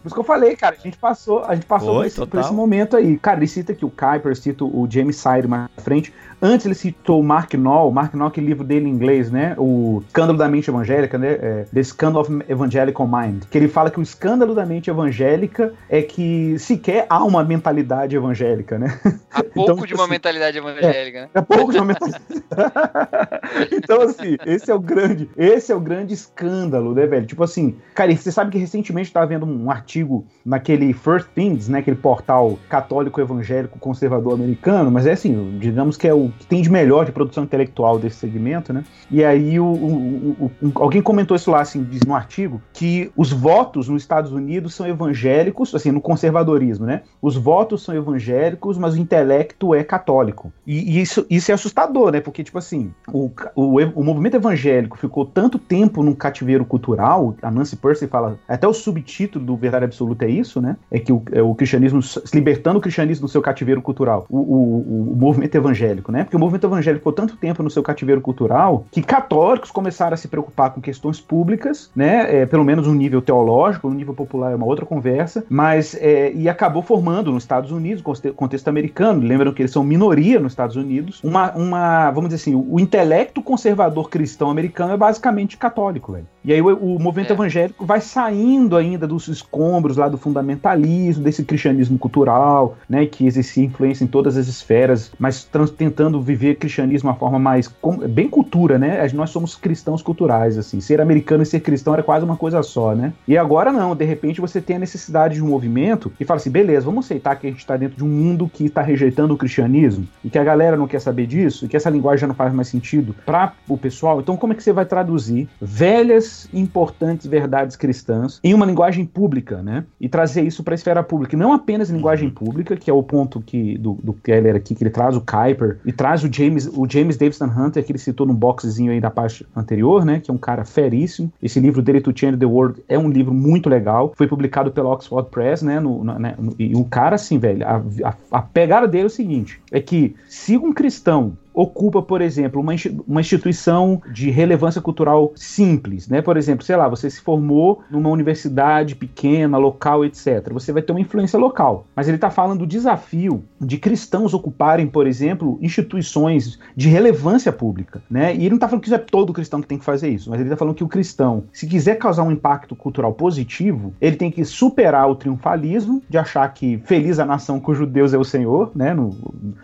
Por isso que eu falei, cara, a gente passou, a gente passou Foi, por, esse, por, esse, momento aí. Cara, ele cita aqui o Kuiper, cita o James Sire mais à frente. Antes ele citou o Mark Knoll, Mark Knoll, que livro dele em inglês, né? O Escândalo da Mente Evangélica, né? É, The Scandal of Evangelical Mind. Que ele fala que o escândalo da mente evangélica é que sequer há uma mentalidade evangélica, né? Há pouco então, de tipo uma assim, mentalidade evangélica, é, né? Há pouco de uma mentalidade. então, assim, esse é o grande, esse é o grande escândalo, né, velho? Tipo assim, cara, você sabe que recentemente estava vendo um artigo naquele First Things, né? Aquele portal católico evangélico conservador americano, mas é assim, digamos que é o que tem de melhor de produção intelectual desse segmento, né? E aí o, o, o, alguém comentou isso lá, assim, diz no artigo, que os votos nos Estados Unidos são evangélicos, assim, no conservadorismo, né? Os votos são evangélicos, mas o intelecto é católico. E, e isso, isso é assustador, né? Porque, tipo assim, o, o, movimento evangélico ficou tanto tempo num cativeiro cultural, a Nancy Percy fala, até o subtítulo do Verdade Absoluta é isso, né? É que o, é cristianismo, libertando o cristianismo do seu cativeiro cultural, o movimento evangélico, né? Né? Porque o movimento evangélico ficou tanto tempo no seu cativeiro cultural que católicos começaram a se preocupar com questões públicas, né? É, pelo menos no nível teológico, no nível popular é uma outra conversa, mas é, e acabou formando nos Estados Unidos, contexto americano, lembram que eles são minoria nos Estados Unidos, uma, uma vamos dizer assim, o, intelecto conservador cristão americano é basicamente católico, velho. E aí o, o movimento é. evangélico vai saindo ainda dos escombros lá do fundamentalismo, desse cristianismo cultural, né, que exercia influência em todas as esferas, mas tentando tentando viver cristianismo de uma forma mais bem cultura, né? Nós somos cristãos culturais, assim. Ser americano e ser cristão era quase uma coisa só, né? E agora não, de repente você tem a necessidade de um movimento e fala assim, beleza, vamos aceitar que a gente está dentro de um mundo que está rejeitando o cristianismo e que a galera não quer saber disso e que essa linguagem já não faz mais sentido para o pessoal. Então como é que você vai traduzir velhas importantes verdades cristãs em uma linguagem pública, né? E trazer isso para a esfera pública, não apenas em linguagem pública, que é o ponto que do, do Keller aqui que ele traz o Kuiper e traz o James, o James Davidson Hunter, que ele citou no boxezinho aí da parte anterior, né? Que é um cara feríssimo. Esse livro dele, To Change the World, é um livro muito legal. Foi publicado pela Oxford Press, né? No, no, né e o cara, assim, velho, a, a, a pegada dele é o seguinte: é que se um cristão ocupa, por exemplo, uma, uma instituição de relevância cultural simples, né? Por exemplo, sei lá, você se formou numa universidade pequena, local, etc. Você vai ter uma influência local. Mas ele está falando do desafio de cristãos ocuparem, por exemplo, instituições de relevância pública, né? E ele não está falando que isso é todo cristão que tem que fazer isso, mas ele está falando que o cristão, se quiser causar um impacto cultural positivo, ele tem que superar o triunfalismo de achar que feliz a nação cujo Deus é o Senhor, né? No,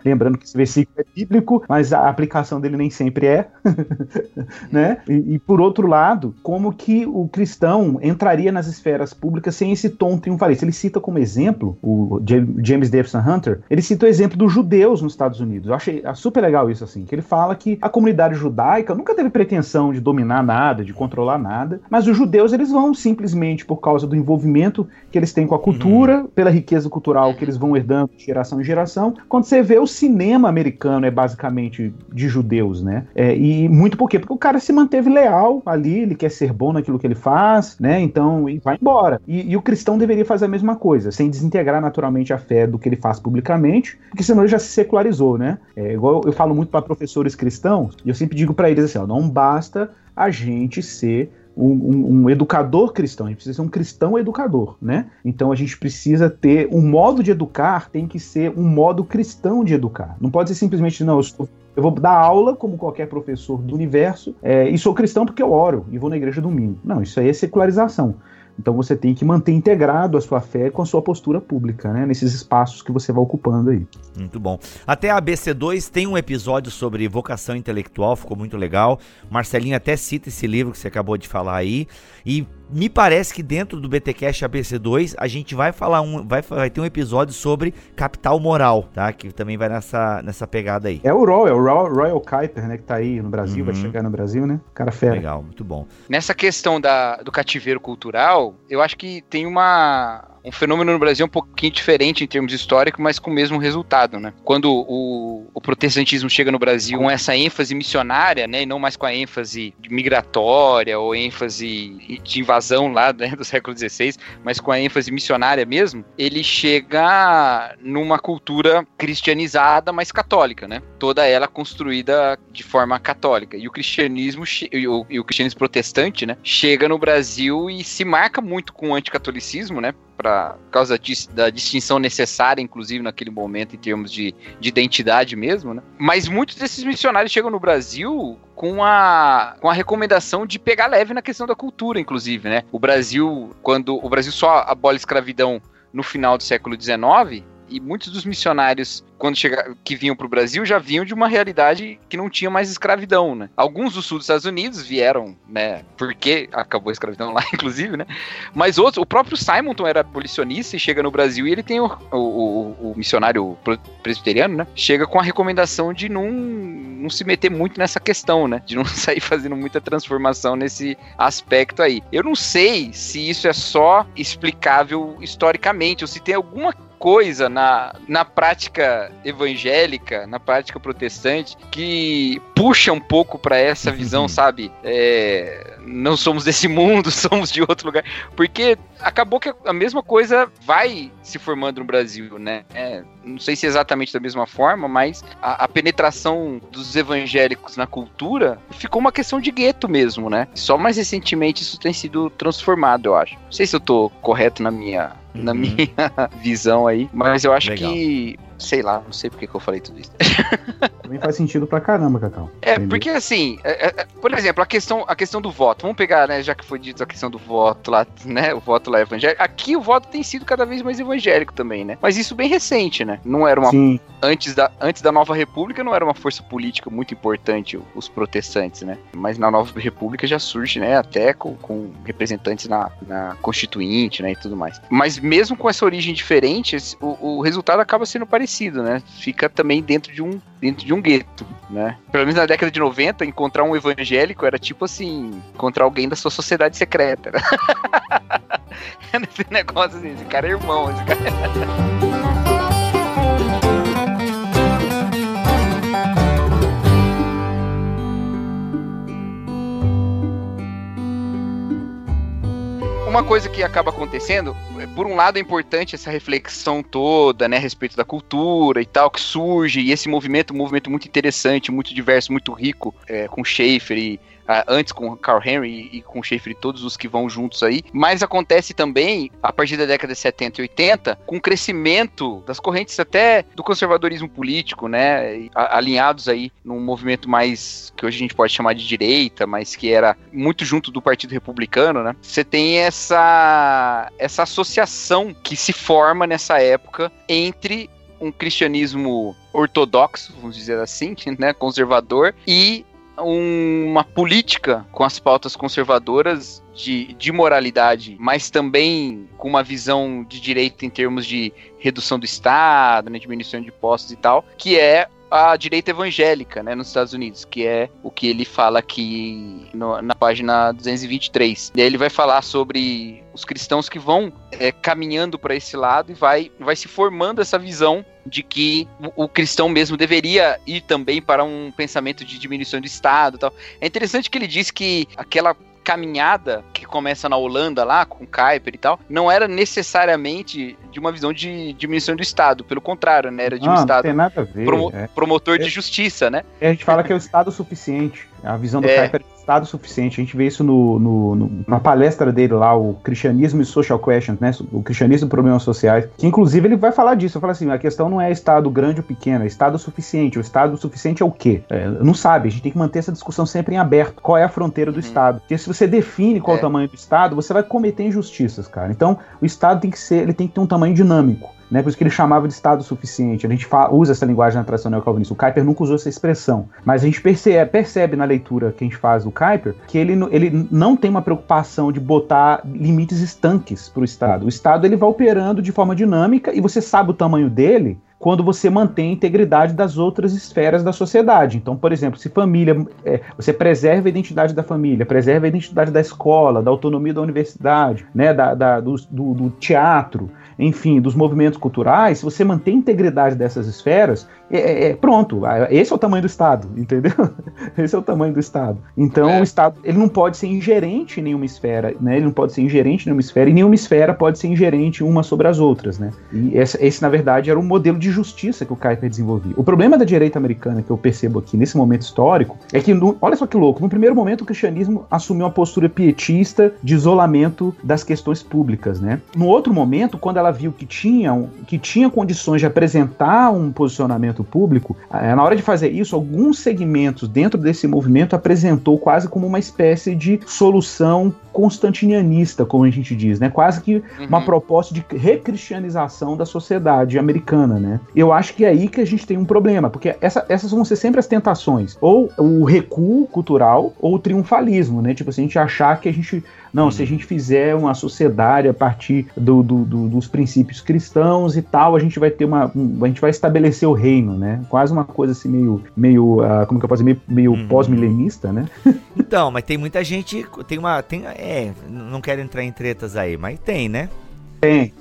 lembrando que esse versículo é bíblico, mas mas a aplicação dele nem sempre é, né? E, e, por outro lado, como que o cristão entraria nas esferas públicas sem esse tom triunfalista? Ele cita como exemplo o James Davidson Hunter, ele cita o exemplo dos judeus nos Estados Unidos. Eu achei super legal isso assim, que ele fala que a comunidade judaica nunca teve pretensão de dominar nada, de controlar nada, mas os judeus eles vão simplesmente por causa do envolvimento que eles têm com a cultura, uhum. pela riqueza cultural que eles vão herdando de geração em geração. Quando você vê o cinema americano é basicamente principalmente de judeus, né? É, e muito por quê? Porque o cara se manteve leal ali, ele quer ser bom naquilo que ele faz, né? Então, e vai embora. E, e o cristão deveria fazer a mesma coisa, sem desintegrar naturalmente a fé do que ele faz publicamente, porque senão ele já se secularizou, né? É, igual eu falo muito para professores cristãos, e eu sempre digo para eles assim: ó, não basta a gente ser um, um, um, educador cristão, a gente precisa ser um cristão educador, né? Então a gente precisa ter um modo de educar, tem que ser um modo cristão de educar. Não pode ser simplesmente, não, eu, sou, eu vou dar aula como qualquer professor do universo é, e sou cristão porque eu oro e vou na igreja domingo. Não, isso aí é secularização. Então você tem que manter integrado a sua fé com a sua postura pública, né? Nesses espaços que você vai ocupando aí. Muito bom. Até a ABC2 tem um episódio sobre vocação intelectual, ficou muito legal. Marcelinho até cita esse livro que você acabou de falar aí. E me parece que dentro do BTcast ABC2 a gente vai falar um, vai, vai ter um episódio sobre capital moral, tá? Que também vai nessa, nessa pegada aí. É o Royal, o Royal, Royal Kuiper, né? Que tá aí no Brasil, uhum. vai chegar no Brasil, né? Cara fera. Legal, muito bom. Nessa questão da, do cativeiro cultural, eu acho que tem uma um fenômeno no Brasil um pouquinho diferente em termos históricos, mas com o mesmo resultado, né? Quando o, o protestantismo chega no Brasil com essa ênfase missionária, né, e não mais com a ênfase migratória ou ênfase de invasão lá né, do século XVI, mas com a ênfase missionária mesmo, ele chega numa cultura cristianizada, mas católica, né? Toda ela construída de forma católica. E o cristianismo e o, e o cristianismo protestante, né, chega no Brasil e se marca muito com o anticatolicismo, né? Para causa da distinção necessária, inclusive naquele momento, em termos de, de identidade mesmo, né? Mas muitos desses missionários chegam no Brasil com a, com a recomendação de pegar leve na questão da cultura, inclusive, né? O Brasil, quando o Brasil só abole escravidão no final do século XIX, e muitos dos missionários quando chega, que vinham para o Brasil já vinham de uma realidade que não tinha mais escravidão, né? Alguns do sul dos Estados Unidos vieram, né? Porque acabou a escravidão lá, inclusive, né? Mas outros, o próprio Simonton era abolicionista e chega no Brasil e ele tem o, o, o missionário presbiteriano, né? Chega com a recomendação de não, não se meter muito nessa questão, né? De não sair fazendo muita transformação nesse aspecto aí. Eu não sei se isso é só explicável historicamente ou se tem alguma coisa na, na prática evangélica, na prática protestante, que puxa um pouco para essa visão, uhum. sabe? É, não somos desse mundo, somos de outro lugar. Porque acabou que a mesma coisa vai se formando no Brasil, né? É, não sei se é exatamente da mesma forma, mas a, a, penetração dos evangélicos na cultura ficou uma questão de gueto mesmo, né? Só mais recentemente isso tem sido transformado, eu acho. Não sei se eu tô correto na minha, uhum. na minha visão aí, mas eu acho Legal. que Sei lá, não sei porque que eu falei tudo isso. Também faz sentido pra caramba, Cacau. É, Entendeu? porque assim, é, é, por exemplo, a questão, a questão do voto. Vamos pegar, né, já que foi dito a questão do voto lá, né, o voto lá evangélico. Aqui o voto tem sido cada vez mais evangélico também, né? Mas isso bem recente, né? Não era uma... Sim. Antes da, antes da Nova República não era uma força política muito importante os protestantes, né? Mas na Nova República já surge, né, até com, com representantes na, na Constituinte, né, e tudo mais. Mas mesmo com essa origem diferente, o, o resultado acaba sendo parecido parecido, né? Fica também dentro de um dentro de um gueto, né? Pelo menos na década de 90, encontrar um evangélico era tipo assim, encontrar alguém da sua sociedade secreta. esse negócio assim, esse cara é irmão, esse cara. uma coisa que acaba acontecendo, por um lado é importante essa reflexão toda, né, a respeito da cultura e tal, que surge, e esse movimento, um movimento muito interessante, muito diverso, muito rico, é, com Schaefer e antes com Carl Henry e com Schaefer e todos os que vão juntos aí, mas acontece também, a partir da década de 70 e 80, com o crescimento das correntes até do conservadorismo político, né, alinhados aí num movimento mais, que hoje a gente pode chamar de direita, mas que era muito junto do Partido Republicano, né, você tem essa, essa associação que se forma nessa época entre um cristianismo ortodoxo, vamos dizer assim, né, conservador, e um, uma política com as pautas conservadoras de, de moralidade, mas também com uma visão de direito em termos de redução do Estado, né, diminuição de impostos e tal, que é a direita evangélica, né, nos Estados Unidos, que é o que ele fala aqui no, na página 223. E aí ele vai falar sobre os cristãos que vão é, caminhando para esse lado e vai, vai se formando essa visão de que o, cristão mesmo deveria ir também para um pensamento de diminuição do Estado tal. É interessante que ele diz que aquela caminhada que começa na Holanda lá, com Kuiper e tal, não era necessariamente de uma visão de diminuição do Estado, pelo contrário, né? Era de um não, Estado não tem nada a ver, promo é. promotor é. de justiça, né? A gente fala que é o Estado suficiente. A visão do É. Kuiper é Estado suficiente. A gente vê isso no, no- no- na palestra dele lá, o Cristianismo e Social Questions, né? O Cristianismo e Problemas Sociais. Que inclusive ele vai falar disso. Ele fala assim: a questão não é Estado grande ou pequeno, é Estado suficiente. O Estado suficiente é o quê? É, não sabe. A gente tem que manter essa discussão sempre em aberto. Qual é a fronteira do Estado? Porque se você define qual. É. o tamanho do Estado, você vai cometer injustiças, cara. Então, o Estado tem que ser, ele tem que ter um tamanho dinâmico. Né, por isso que ele chamava de Estado suficiente. A gente usa essa linguagem na tradição neocalvinista. O Kuyper nunca usou essa expressão. Mas a gente percebe, percebe na leitura que a gente faz do Kuyper que ele, ele não tem uma preocupação de botar limites estanques para o Estado. O Estado ele vai operando de forma dinâmica e você sabe o tamanho dele quando você mantém a integridade das outras esferas da sociedade. Então, por exemplo, se família, é, você preserva a identidade da família, preserva a identidade da escola, da autonomia da universidade, né, da, da- do, do- do teatro, enfim, dos movimentos culturais, se você mantém a integridade dessas esferas, é, é- é- pronto, esse é o tamanho do Estado, entendeu? Esse é o tamanho do Estado. Então, É. o Estado, ele não pode ser ingerente em nenhuma esfera, né? Ele não pode ser ingerente em nenhuma esfera, e nenhuma esfera pode ser ingerente uma sobre as outras, né? E esse, esse, na verdade, era um modelo de justiça que o Kuyper desenvolvia. O problema da direita americana que eu percebo aqui nesse momento histórico é que, no- olha só que louco, no primeiro momento o cristianismo assumiu uma postura pietista de isolamento das questões públicas, né? No outro momento, quando ela viu que tinha, que tinha condições de apresentar um posicionamento público, na hora de fazer isso, alguns segmentos dentro desse movimento apresentou quase como uma espécie de solução constantinianista, como a gente diz, né? Quase que uma Uhum. proposta de recristianização da sociedade americana, né? Eu acho que é aí que a gente tem um problema, porque essa- essas vão ser sempre as tentações, ou o recuo cultural ou o triunfalismo, né? Tipo, assim, a gente achar que a gente não, se a gente fizer uma sociedade a partir do- do- do- dos princípios cristãos e tal, a gente vai ter uma. um- a gente vai estabelecer o reino, né? Quase uma coisa assim meio. meio ah, como que eu posso dizer? Meio, meio Uhum. pós-milenista, né? Então, mas tem muita gente. Tem uma. Tem, é, não quero entrar em tretas aí, mas tem, né? Tem.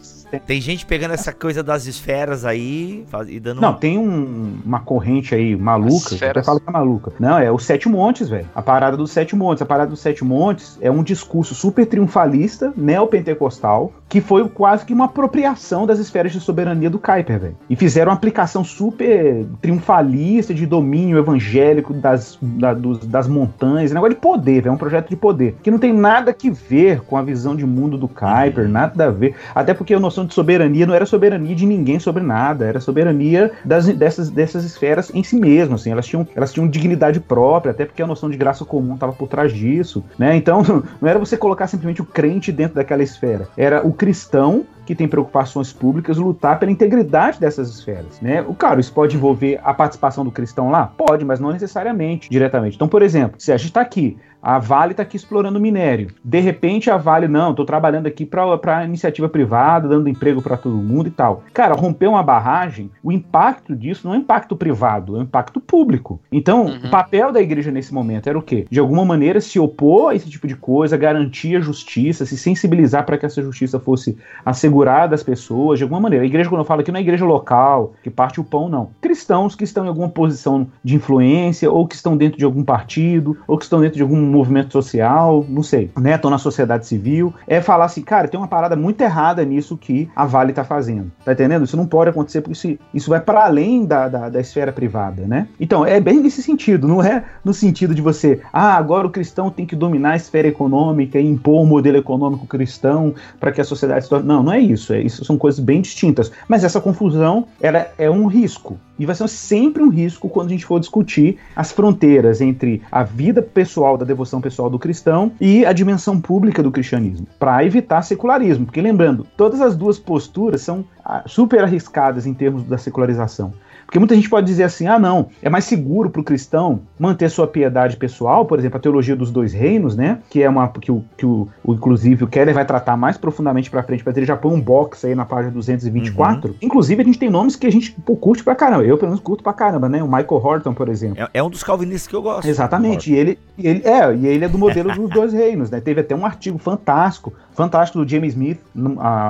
Tem gente pegando essa coisa das esferas aí faz- e dando. Não, tem um- uma corrente aí maluca, eu até falo que é maluca. Não, é os Sete Montes, velho. A parada dos Sete Montes. A parada dos Sete Montes é um discurso super triunfalista, neopentecostal, que foi quase que uma apropriação das esferas de soberania do Kuyper, velho. E fizeram uma aplicação super triunfalista de domínio evangélico das, da- dos- das montanhas, negócio de poder, velho. É um projeto de poder. Que não tem nada que ver com a visão de mundo do Kuyper, nada a ver. Até porque a noção de soberania não era soberania de ninguém sobre nada, era soberania das, dessas, dessas esferas em si mesmo, assim, elas tinham, elas tinham dignidade própria, até porque a noção de graça comum estava por trás disso, né? Então, não era você colocar simplesmente o crente dentro daquela esfera, era o cristão que tem preocupações públicas lutar pela integridade dessas esferas, né? O claro, isso pode envolver a participação do cristão lá, pode, mas não necessariamente diretamente. Então, por exemplo, se a gente está aqui a Vale está aqui explorando minério. De repente a Vale, não, estou trabalhando aqui para iniciativa privada, dando emprego para todo mundo e tal. Cara, romper uma barragem, o impacto disso não é impacto privado, é um impacto público. Então, Uhum. o papel da igreja nesse momento era o quê? De alguma maneira se opor a esse tipo de coisa, garantir a justiça, se sensibilizar para que essa justiça fosse assegurada às pessoas, de alguma maneira. A igreja, quando eu falo aqui, não é igreja local, que parte o pão, não. Cristãos que estão em alguma posição de influência, ou que estão dentro de algum partido, ou que estão dentro de algum movimento social, não sei, né? Estão na sociedade civil. É falar assim, cara, tem uma parada muito errada nisso que a Vale tá fazendo. Tá entendendo? Isso não pode acontecer porque isso, isso vai para além da, da, da esfera privada, né? Então, é bem nesse sentido, não é no sentido de você, ah, agora o cristão tem que dominar a esfera econômica e impor um modelo econômico cristão para que a sociedade se torne. Não, não é isso. É, isso são coisas bem distintas. Mas essa confusão, ela é um risco. E vai ser sempre um risco quando a gente for discutir as fronteiras entre a vida pessoal, da devoção pessoal do cristão e a dimensão pública do cristianismo, para evitar secularismo. Porque lembrando, todas as duas posturas são ah, super arriscadas em termos da secularização. Porque muita gente pode dizer assim: ah, não, é mais seguro para o cristão manter sua piedade pessoal, por exemplo, a teologia dos dois reinos, né? Que é uma que o, que o, o inclusive o Keller vai tratar mais profundamente para frente, mas ele já põe um box aí na página 224. Uhum. Inclusive, a gente tem nomes que a gente pô, curte pra caramba. Eu, pelo menos, curto pra caramba, né? O Michael Horton, por exemplo. É, é um dos calvinistas que eu gosto. Exatamente. E ele, ele, é, e ele é do modelo dos dois reinos, né? Teve até um artigo fantástico fantástico do James Smith,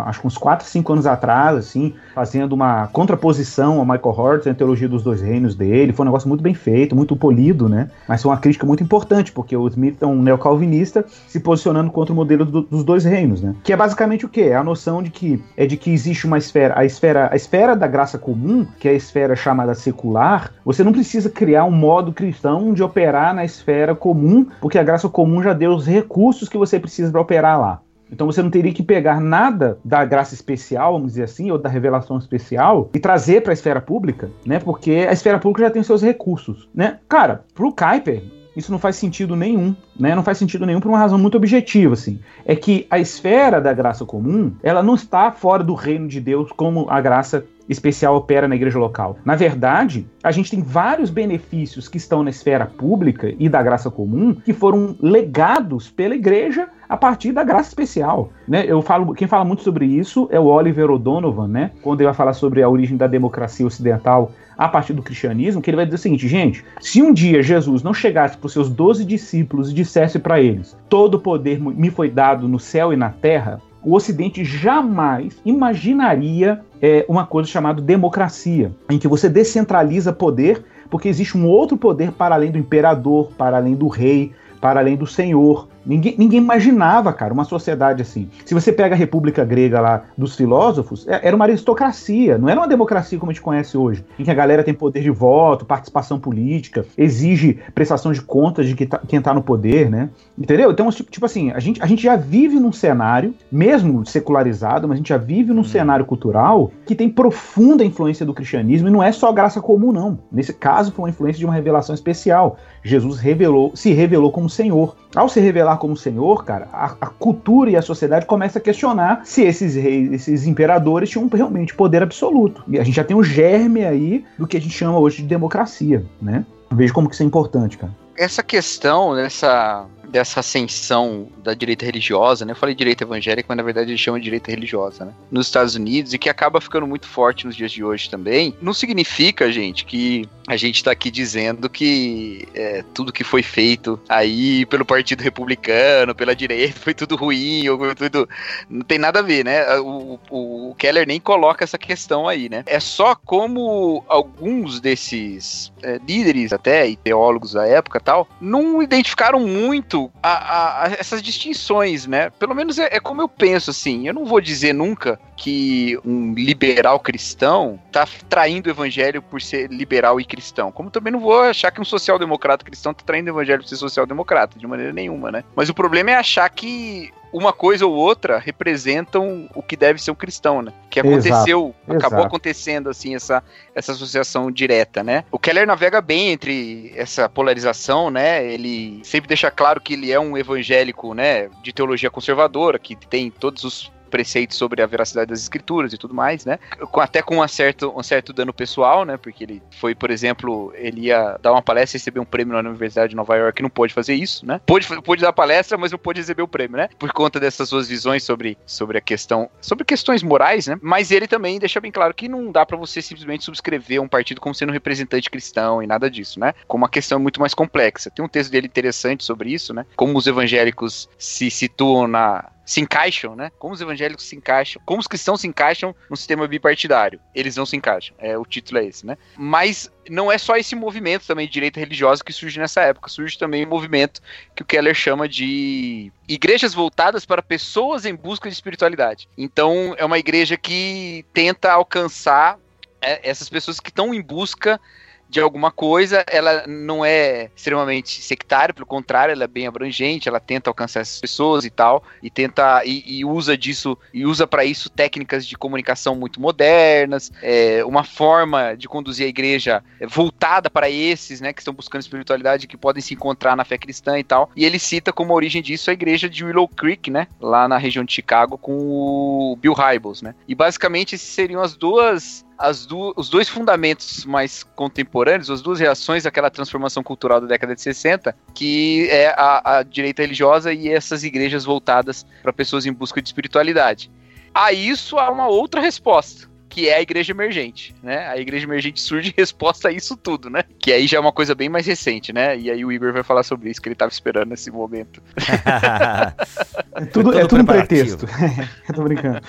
acho que uns 4, 5 anos atrás, assim, fazendo uma contraposição ao Michael Horton, a teologia dos dois reinos dele. Foi um negócio muito bem feito, muito polido, né? Mas foi uma crítica muito importante, porque o Smith é um neocalvinista se posicionando contra o modelo do, dos dois reinos, né? Que é basicamente o quê? É a noção de que é de que existe uma esfera, a esfera, a esfera da graça comum, que é a esfera chamada secular, você não precisa criar um modo cristão de operar na esfera comum, porque a graça comum já deu os recursos que você precisa para operar lá. Então você não teria que pegar nada da graça especial, vamos dizer assim, ou da revelação especial e trazer para a esfera pública, né? Porque a esfera pública já tem seus recursos, né? Cara, pro Kuiper, isso não faz sentido nenhum, né? Não faz sentido nenhum por uma razão muito objetiva, assim. É que a esfera da graça comum, ela não está fora do reino de Deus como a graça especial opera na igreja local. Na verdade, a gente tem vários benefícios que estão na esfera pública e da graça comum que foram legados pela igreja a partir da graça especial, né? Eu falo, quem fala muito sobre isso é o Oliver O'Donovan, né? Quando ele vai falar sobre a origem da democracia ocidental a partir do cristianismo, que ele vai dizer o seguinte, gente, se um dia Jesus não chegasse para os seus doze discípulos e dissesse para eles, todo poder me foi dado no céu e na terra, o Ocidente jamais imaginaria é, uma coisa chamada democracia, em que você descentraliza poder, porque existe um outro poder para além do imperador, para além do rei, para além do senhor. Ninguém, ninguém imaginava, cara, uma sociedade assim. Se você pega a República Grega lá dos filósofos, é, era uma aristocracia, não era uma democracia como a gente conhece hoje, em que a galera tem poder de voto, participação política, exige prestação de contas de tá, quem está no poder, né? Entendeu? Então, tipo, tipo, assim, a gente, a gente já vive num cenário, mesmo secularizado, mas a gente já vive num hum. cenário cultural que tem profunda influência do cristianismo e não é só graça comum, não. Nesse caso, foi uma influência de uma revelação especial. Jesus revelou, se revelou como Senhor. Ao se revelar como Senhor, cara, a, a cultura e a sociedade começa a questionar se esses reis, esses imperadores tinham realmente poder absoluto. E a gente já tem um germe aí do que a gente chama hoje de democracia, né? Veja como que isso é importante, cara. Essa questão, essa dessa ascensão da direita religiosa, né? Eu falei direita evangélica, mas na verdade eles chamam de direita religiosa, né? Nos Estados Unidos e que acaba ficando muito forte nos dias de hoje também, não significa, gente, que a gente está aqui dizendo que é, tudo que foi feito aí pelo Partido Republicano, pela direita, foi tudo ruim, ou tudo. Não tem nada a ver, né? O, o, o Keller nem coloca essa questão aí, né? É só como alguns desses é, líderes até e teólogos da época tal não identificaram muito a, a, a essas distinções, né? Pelo menos é, é, como eu penso, assim. Eu não vou dizer nunca que um liberal cristão tá traindo o evangelho por ser liberal e cristão. Como também não vou achar que um social-democrata cristão tá traindo o evangelho por ser social-democrata, de maneira nenhuma, né? Mas o problema é achar que uma coisa ou outra representam o que deve ser um cristão, né? Que aconteceu, Exato. acabou Exato. acontecendo assim essa, essa associação direta, né? O Keller navega bem entre essa polarização, né? Ele sempre deixa claro que ele é um evangélico, né, de teologia conservadora, que tem todos os preceitos sobre a veracidade das escrituras e tudo mais, né? Até com um certo, um certo dano pessoal, né? Porque ele foi, por exemplo, ele ia dar uma palestra e receber um prêmio na Universidade de Nova York, não pôde fazer isso, né? Pôde, pôde dar palestra, mas não pôde receber o prêmio, né? Por conta dessas suas visões sobre, sobre a questão, sobre questões morais, né? Mas ele também deixa bem claro que não dá para você simplesmente subscrever um partido como sendo um representante cristão e nada disso, né? Como uma questão muito mais complexa. Tem um texto dele interessante sobre isso, né? Como os evangélicos se situam na se encaixam, né? Como os evangélicos se encaixam, como os cristãos se encaixam no sistema bipartidário. Eles não se encaixam. É, o título é esse, né? Mas não é só esse movimento também de direita religiosa que surge nessa época. Surge também um movimento que o Keller chama de igrejas voltadas para pessoas em busca de espiritualidade. Então, é uma igreja que tenta alcançar é, essas pessoas que estão em busca de alguma coisa, ela não é extremamente sectária, pelo contrário, ela é bem abrangente, ela tenta alcançar essas pessoas e tal, e tenta e, e usa disso e usa para isso técnicas de comunicação muito modernas, é, uma forma de conduzir a igreja voltada para esses, né, que estão buscando espiritualidade, que podem se encontrar na fé cristã e tal. E ele cita como origem disso a igreja de Willow Creek, né, lá na região de Chicago, com o Bill Hybels, né. E basicamente esses seriam as duas as do, os dois fundamentos mais contemporâneos, as duas reações àquela transformação cultural da década de 60, que é a, a direita religiosa e essas igrejas voltadas para pessoas em busca de espiritualidade. A isso há uma outra resposta, que é a igreja emergente, né? A igreja emergente surge em resposta a isso tudo, né? Que aí já é uma coisa bem mais recente, né? E aí o Iber vai falar sobre isso, que ele estava esperando nesse momento. é tudo, é tudo um pretexto. eu tô brincando.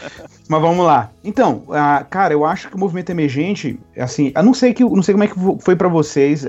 Mas vamos lá. Então, uh, cara, eu acho que o movimento emergente, assim, eu não sei que, não sei como é que foi para vocês uh,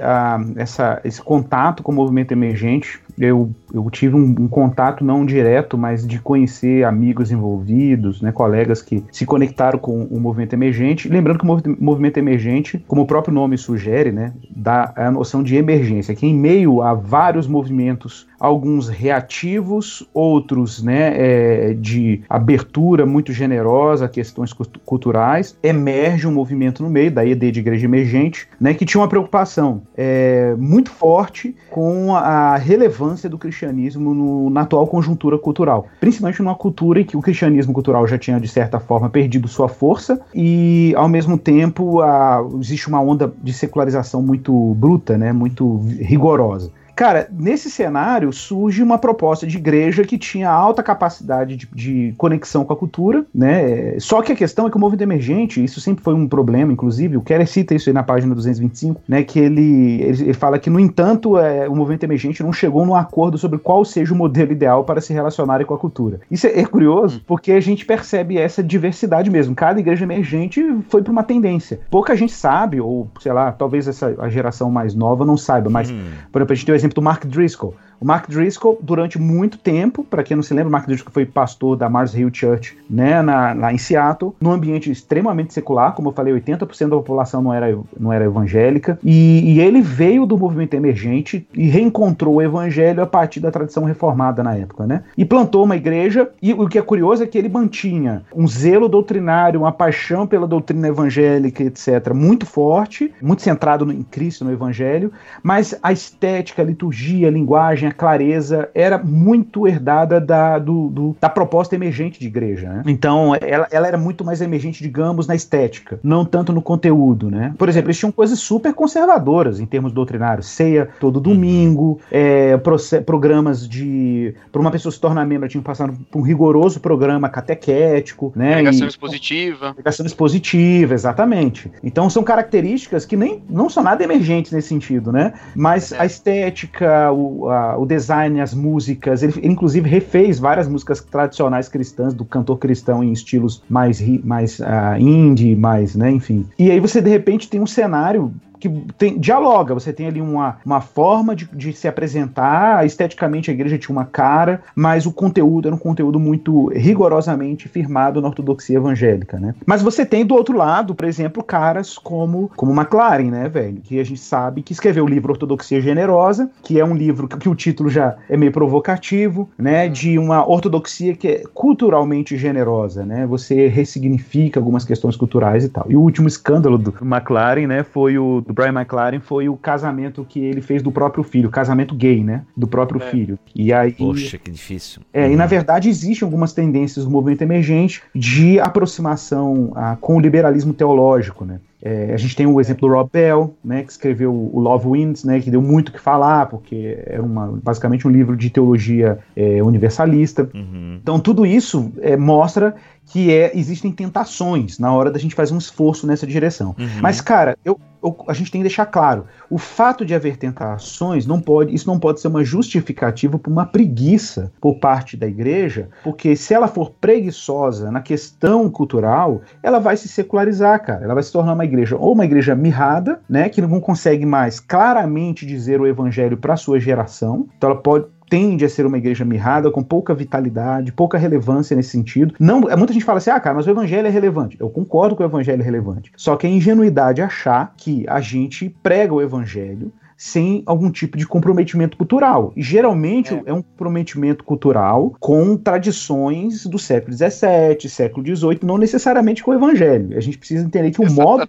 essa, esse contato com o movimento emergente. Eu, eu tive um, um, contato não direto, mas de conhecer amigos envolvidos, né, colegas que se conectaram com o movimento emergente. Lembrando que o movimento emergente, como o próprio nome sugere, né, dá a noção de emergência, que em meio a vários movimentos alguns reativos, outros né, é, de abertura muito generosa a questões culturais. Emerge um movimento no meio, da ED de Igreja Emergente, né, que tinha uma preocupação é, muito forte com a relevância do cristianismo no, na atual conjuntura cultural, principalmente numa cultura em que o cristianismo cultural já tinha, de certa forma, perdido sua força e, ao mesmo tempo, a, existe uma onda de secularização muito bruta, né, muito rigorosa. Cara, nesse cenário surge uma proposta de igreja que tinha alta capacidade de, de, conexão com a cultura, né? Só que a questão é que o movimento emergente, isso sempre foi um problema, inclusive, o Keller cita isso aí na página 225, né? Que ele, ele, ele fala que, no entanto, é, o movimento emergente não chegou num acordo sobre qual seja o modelo ideal para se relacionar com a cultura. Isso é, é curioso, porque a gente percebe essa diversidade mesmo. Cada igreja emergente foi para uma tendência. Pouca gente sabe, ou sei lá, talvez essa a geração mais nova não saiba, mas, hum. por exemplo, a gente tem o exemplo exemplo do Mark Driscoll. O Mark Driscoll, durante muito tempo, para quem não se lembra, o Mark Driscoll foi pastor da Mars Hill Church, né, na, lá em Seattle, num ambiente extremamente secular, como eu falei, 80% da população não era, não era evangélica, e, e, ele veio do movimento emergente e reencontrou o evangelho a partir da tradição reformada na época, né, e plantou uma igreja, e o que é curioso é que ele mantinha um zelo doutrinário, uma paixão pela doutrina evangélica, etc., muito forte, muito centrado no, em Cristo, no evangelho, mas a estética, a liturgia, a linguagem, a clareza era muito herdada da, do, do, da proposta emergente de igreja. Né? Então, ela, ela, era muito mais emergente, digamos, na estética, não tanto no conteúdo. Né? Por exemplo, eles tinham coisas super conservadoras em termos doutrinários. Ceia todo domingo, é, programas de. Para uma pessoa se tornar membro, tinha que passar por um rigoroso programa catequético. Né? Pregação expositiva. Pregação expositiva, exatamente. Então, são características que nem não são nada emergentes nesse sentido, né? Mas é. a estética, o, a, o design, as músicas. Ele, ele, inclusive refez várias músicas tradicionais cristãs do cantor cristão em estilos mais, mais uh, indie, mais, né, enfim. E aí você de repente tem um cenário que tem, dialoga. Você tem ali uma, uma forma de, de, se apresentar, esteticamente a igreja tinha uma cara, mas o conteúdo era um conteúdo muito rigorosamente firmado na ortodoxia evangélica, né? Mas você tem do outro lado, por exemplo, caras como, como McLaren, né, velho? Que a gente sabe que escreveu o livro Ortodoxia Generosa, que é um livro que, que o título já é meio provocativo, né? De uma ortodoxia que é culturalmente generosa, né? Você ressignifica algumas questões culturais e tal. E o último escândalo do McLaren, né, foi o do Brian McLaren foi o casamento que ele fez do próprio filho, casamento gay, né? Do próprio é. filho. E aí. Poxa, que difícil. É, uhum. e na verdade existem algumas tendências do movimento emergente de aproximação ah, com o liberalismo teológico, né? É, a gente tem o exemplo do Rob Bell, né, que escreveu o Love Wins, né, que deu muito o que falar, porque era uma, basicamente um livro de teologia é, universalista. Uhum. Então, tudo isso é, mostra que é, existem tentações na hora da gente fazer um esforço nessa direção. Uhum. Mas, cara, eu, a gente tem que deixar claro, o fato de haver tentações não pode, isso não pode ser uma justificativa para uma preguiça por parte da igreja, porque se ela for preguiçosa na questão cultural, ela vai se secularizar, cara. Ela vai se tornar uma igreja ou uma igreja mirrada, né, que não consegue mais claramente dizer o evangelho para sua geração. Então ela pode tende a ser uma igreja mirrada, com pouca vitalidade, pouca relevância nesse sentido. Não, muita gente fala assim: "Ah, cara, mas o evangelho é relevante". Eu concordo que o evangelho é relevante. Só que é ingenuidade achar que a gente prega o evangelho sem algum tipo de comprometimento cultural. E geralmente é, é um comprometimento cultural com tradições do século XVII, século XVIII, não necessariamente com o evangelho. A gente precisa entender que o modo.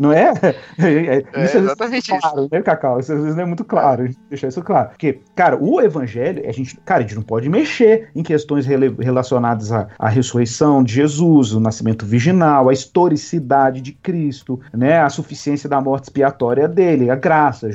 Não é? é, é isso é exatamente é claro, isso. né, Cacau? Isso às vezes não é muito claro, deixar isso claro. Porque, cara, o evangelho, a gente, cara, a gente não pode mexer em questões relacionadas à, à ressurreição de Jesus, o nascimento virginal, a historicidade de Cristo, né, a suficiência da morte expiatória dele, a graça, a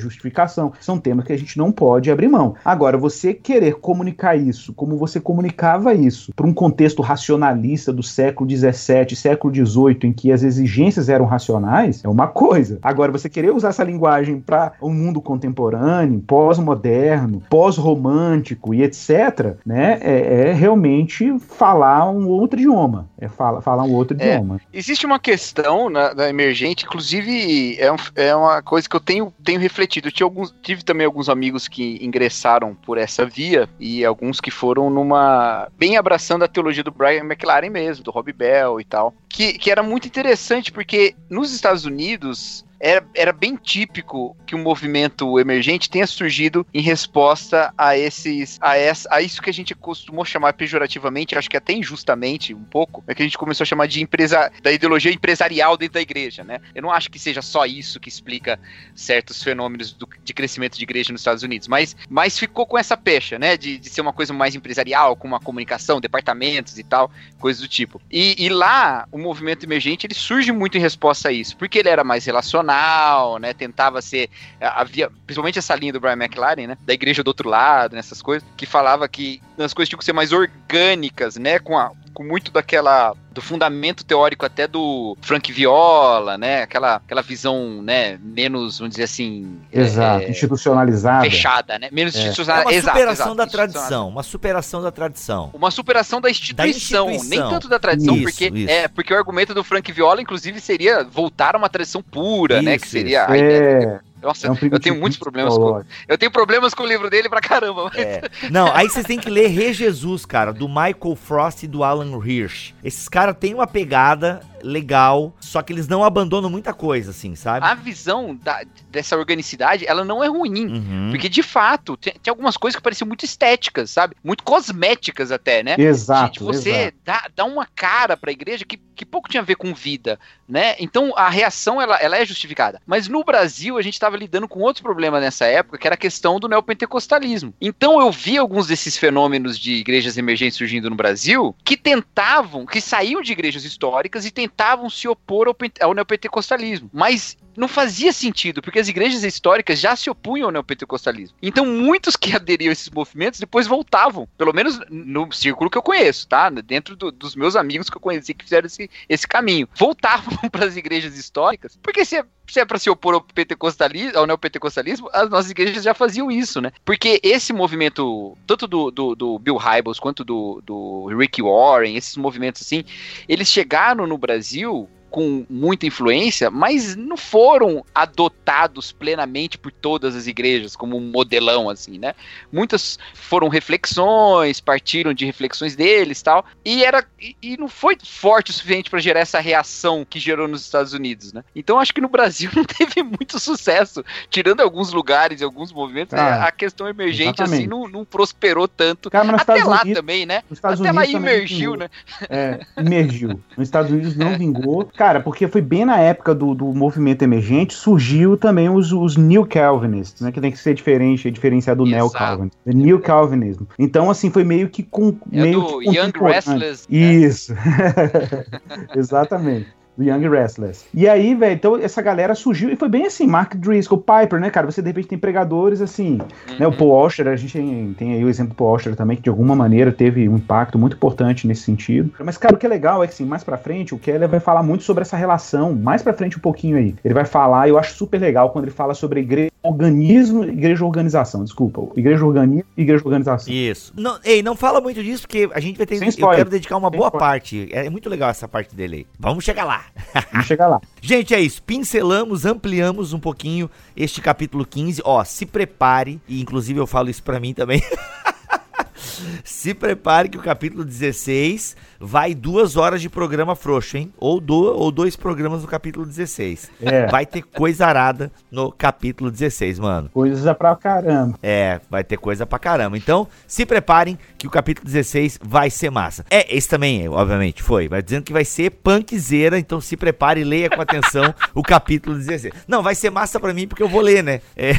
São temas que a gente não pode abrir mão. Agora, você querer comunicar isso, como você comunicava isso, para um contexto racionalista do século XVII, século XVIII, em que as exigências eram racionais, é uma coisa. Agora, você querer usar essa linguagem para um mundo contemporâneo, pós-moderno, pós-romântico e etc., né, é, é, realmente falar um outro idioma. É fala, falar um outro é, idioma. Existe uma questão na, da emergente, inclusive é, um, é uma coisa que eu tenho, tenho refletido. Eu alguns, tive também alguns amigos que ingressaram por essa via e alguns que foram numa. bem abraçando a teologia do Brian McLaren mesmo, do Rob Bell e tal. Que, que era muito interessante porque nos Estados Unidos era, era bem típico que um movimento emergente tenha surgido em resposta a esses a, essa, a isso que a gente costumou chamar pejorativamente, acho que até injustamente um pouco, é que a gente começou a chamar de empresa da ideologia empresarial dentro da igreja, né? Eu não acho que seja só isso que explica certos fenômenos do, de crescimento de igreja nos Estados Unidos, mas, mas ficou com essa pecha, né? De, de ser uma coisa mais empresarial, com uma comunicação, departamentos e tal, coisas do tipo. E, e lá, o movimento emergente, ele surge muito em resposta a isso, porque ele era mais relacionado né? Tentava ser. Havia, principalmente essa linha do Brian McLaren, né? Da igreja do outro lado, nessas coisas, que falava que as coisas tinham que ser mais orgânicas, né? Com, a, com muito daquela do fundamento teórico até do Frank Viola, né? Aquela, aquela visão, né, menos, vamos dizer assim, exato, é, institucionalizada, fechada, né? Menos é. institucionalizada. É uma exato, superação exato, da tradição, uma superação da tradição. Uma superação da instituição, da instituição. nem tanto da tradição, isso, porque isso. é porque o argumento do Frank Viola, inclusive, seria voltar a uma tradição pura, isso, né? Que seria a ideia nossa, é um eu tenho muitos problemas com. Eu tenho problemas com o livro dele pra caramba. Mas... É. Não, aí vocês têm que ler Re Jesus, cara, do Michael Frost e do Alan Hirsch. Esses caras têm uma pegada legal, só que eles não abandonam muita coisa, assim, sabe? A visão da, dessa organicidade, ela não é ruim. Uhum. Porque, de fato, tem, tem, algumas coisas que pareciam muito estéticas, sabe? Muito cosméticas até, né? Exato. De você exato. Dá, dá uma cara pra igreja que, que pouco tinha a ver com vida, né? Então, a reação, ela, ela é justificada. Mas no Brasil, a gente estava lidando com outro problema nessa época, que era a questão do neopentecostalismo. Então, eu vi alguns desses fenômenos de igrejas emergentes surgindo no Brasil, que tentavam, que saíam de igrejas históricas e tentavam tentavam se opor ao, ao neopentecostalismo. Mas não fazia sentido, porque as igrejas históricas já se opunham ao neopentecostalismo. Então, muitos que aderiam a esses movimentos depois voltavam, pelo menos no círculo que eu conheço, tá? Dentro do, dos meus amigos que eu conheci que fizeram esse, esse caminho. Voltavam para as igrejas históricas, porque se se é para se opor ao pentecostalismo, ao neopentecostalismo, as nossas igrejas já faziam isso, né? Porque esse movimento, tanto do, do, do Bill Hybels quanto do, do Rick Warren, esses movimentos assim, eles chegaram no Brasil com muita influência, mas não foram adotados plenamente por todas as igrejas como um modelão assim, né? Muitas foram reflexões, partiram de reflexões deles, tal, e era e, e não foi forte o suficiente para gerar essa reação que gerou nos Estados Unidos, né? Então acho que no Brasil não teve muito sucesso, tirando alguns lugares e alguns movimentos, né? a questão emergente assim, exatamente. assim não, não, prosperou tanto. Cara, Até Estados lá Unidos, também, né? Até Unidos lá emergiu, né? É, emergiu. Nos Estados Unidos não vingou. Cara, porque foi bem na época do, do movimento emergente, surgiu também os, os New Calvinists, né? Que tem que ser diferente, diferenciar do Neo Calvin. New Calvinismo. Então, assim, foi meio que com. É meio do que Young Restless. Né? Isso. Exatamente do Young Restless. E aí, velho, então essa galera surgiu e foi bem assim, Mark Driscoll, Piper, né, cara? Você de repente tem pregadores assim, uhum. né? O Paul Washer, a gente tem, tem, aí o exemplo do Paul Washer também, que de alguma maneira teve um impacto muito importante nesse sentido. Mas, cara, o que é legal é que, assim, mais pra frente, o Keller vai falar muito sobre essa relação, mais pra frente um pouquinho aí. Ele vai falar, eu acho super legal quando ele fala sobre igreja, organismo, igreja organização, desculpa. Igreja organismo e igreja organização. Isso. Não, ei, não fala muito disso, porque a gente vai ter. eu quero dedicar uma Sem boa spoiler. parte. É muito legal essa parte dele aí. Vamos chegar lá. Vamos chegar lá. Gente, é isso. Pincelamos, ampliamos um pouquinho este capítulo 15. Ó, se prepare, e inclusive eu falo isso para mim também. Se prepare que o capítulo 16 vai duas horas de programa frouxo, hein? Ou, do, ou dois programas no capítulo 16. É. Vai ter coisa arada no capítulo 16, mano. Coisa pra caramba. É, vai ter coisa pra caramba. Então, se preparem que o capítulo 16 vai ser massa. É, esse também, obviamente, foi. Vai dizendo que vai ser punkzeira, então se prepare e leia com atenção o capítulo 16. Não, vai ser massa pra mim porque eu vou ler, né? É.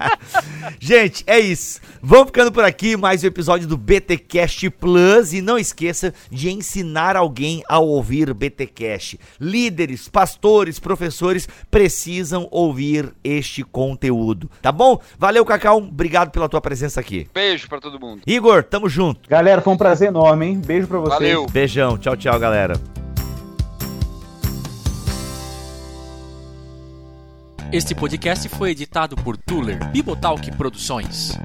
Gente, é isso. Vamos ficando por aqui, mais um episódio do BTcast Plus e não esqueça de ensinar alguém a ouvir BTcast. Líderes, pastores, professores precisam ouvir este conteúdo, tá bom? Valeu, Cacau, obrigado pela tua presença aqui. Beijo para todo mundo. Igor, tamo junto. Galera, foi um prazer enorme, hein? Beijo para vocês. Valeu. Beijão. Tchau, tchau, galera. Este podcast foi editado por Tuller Bibotalk Produções.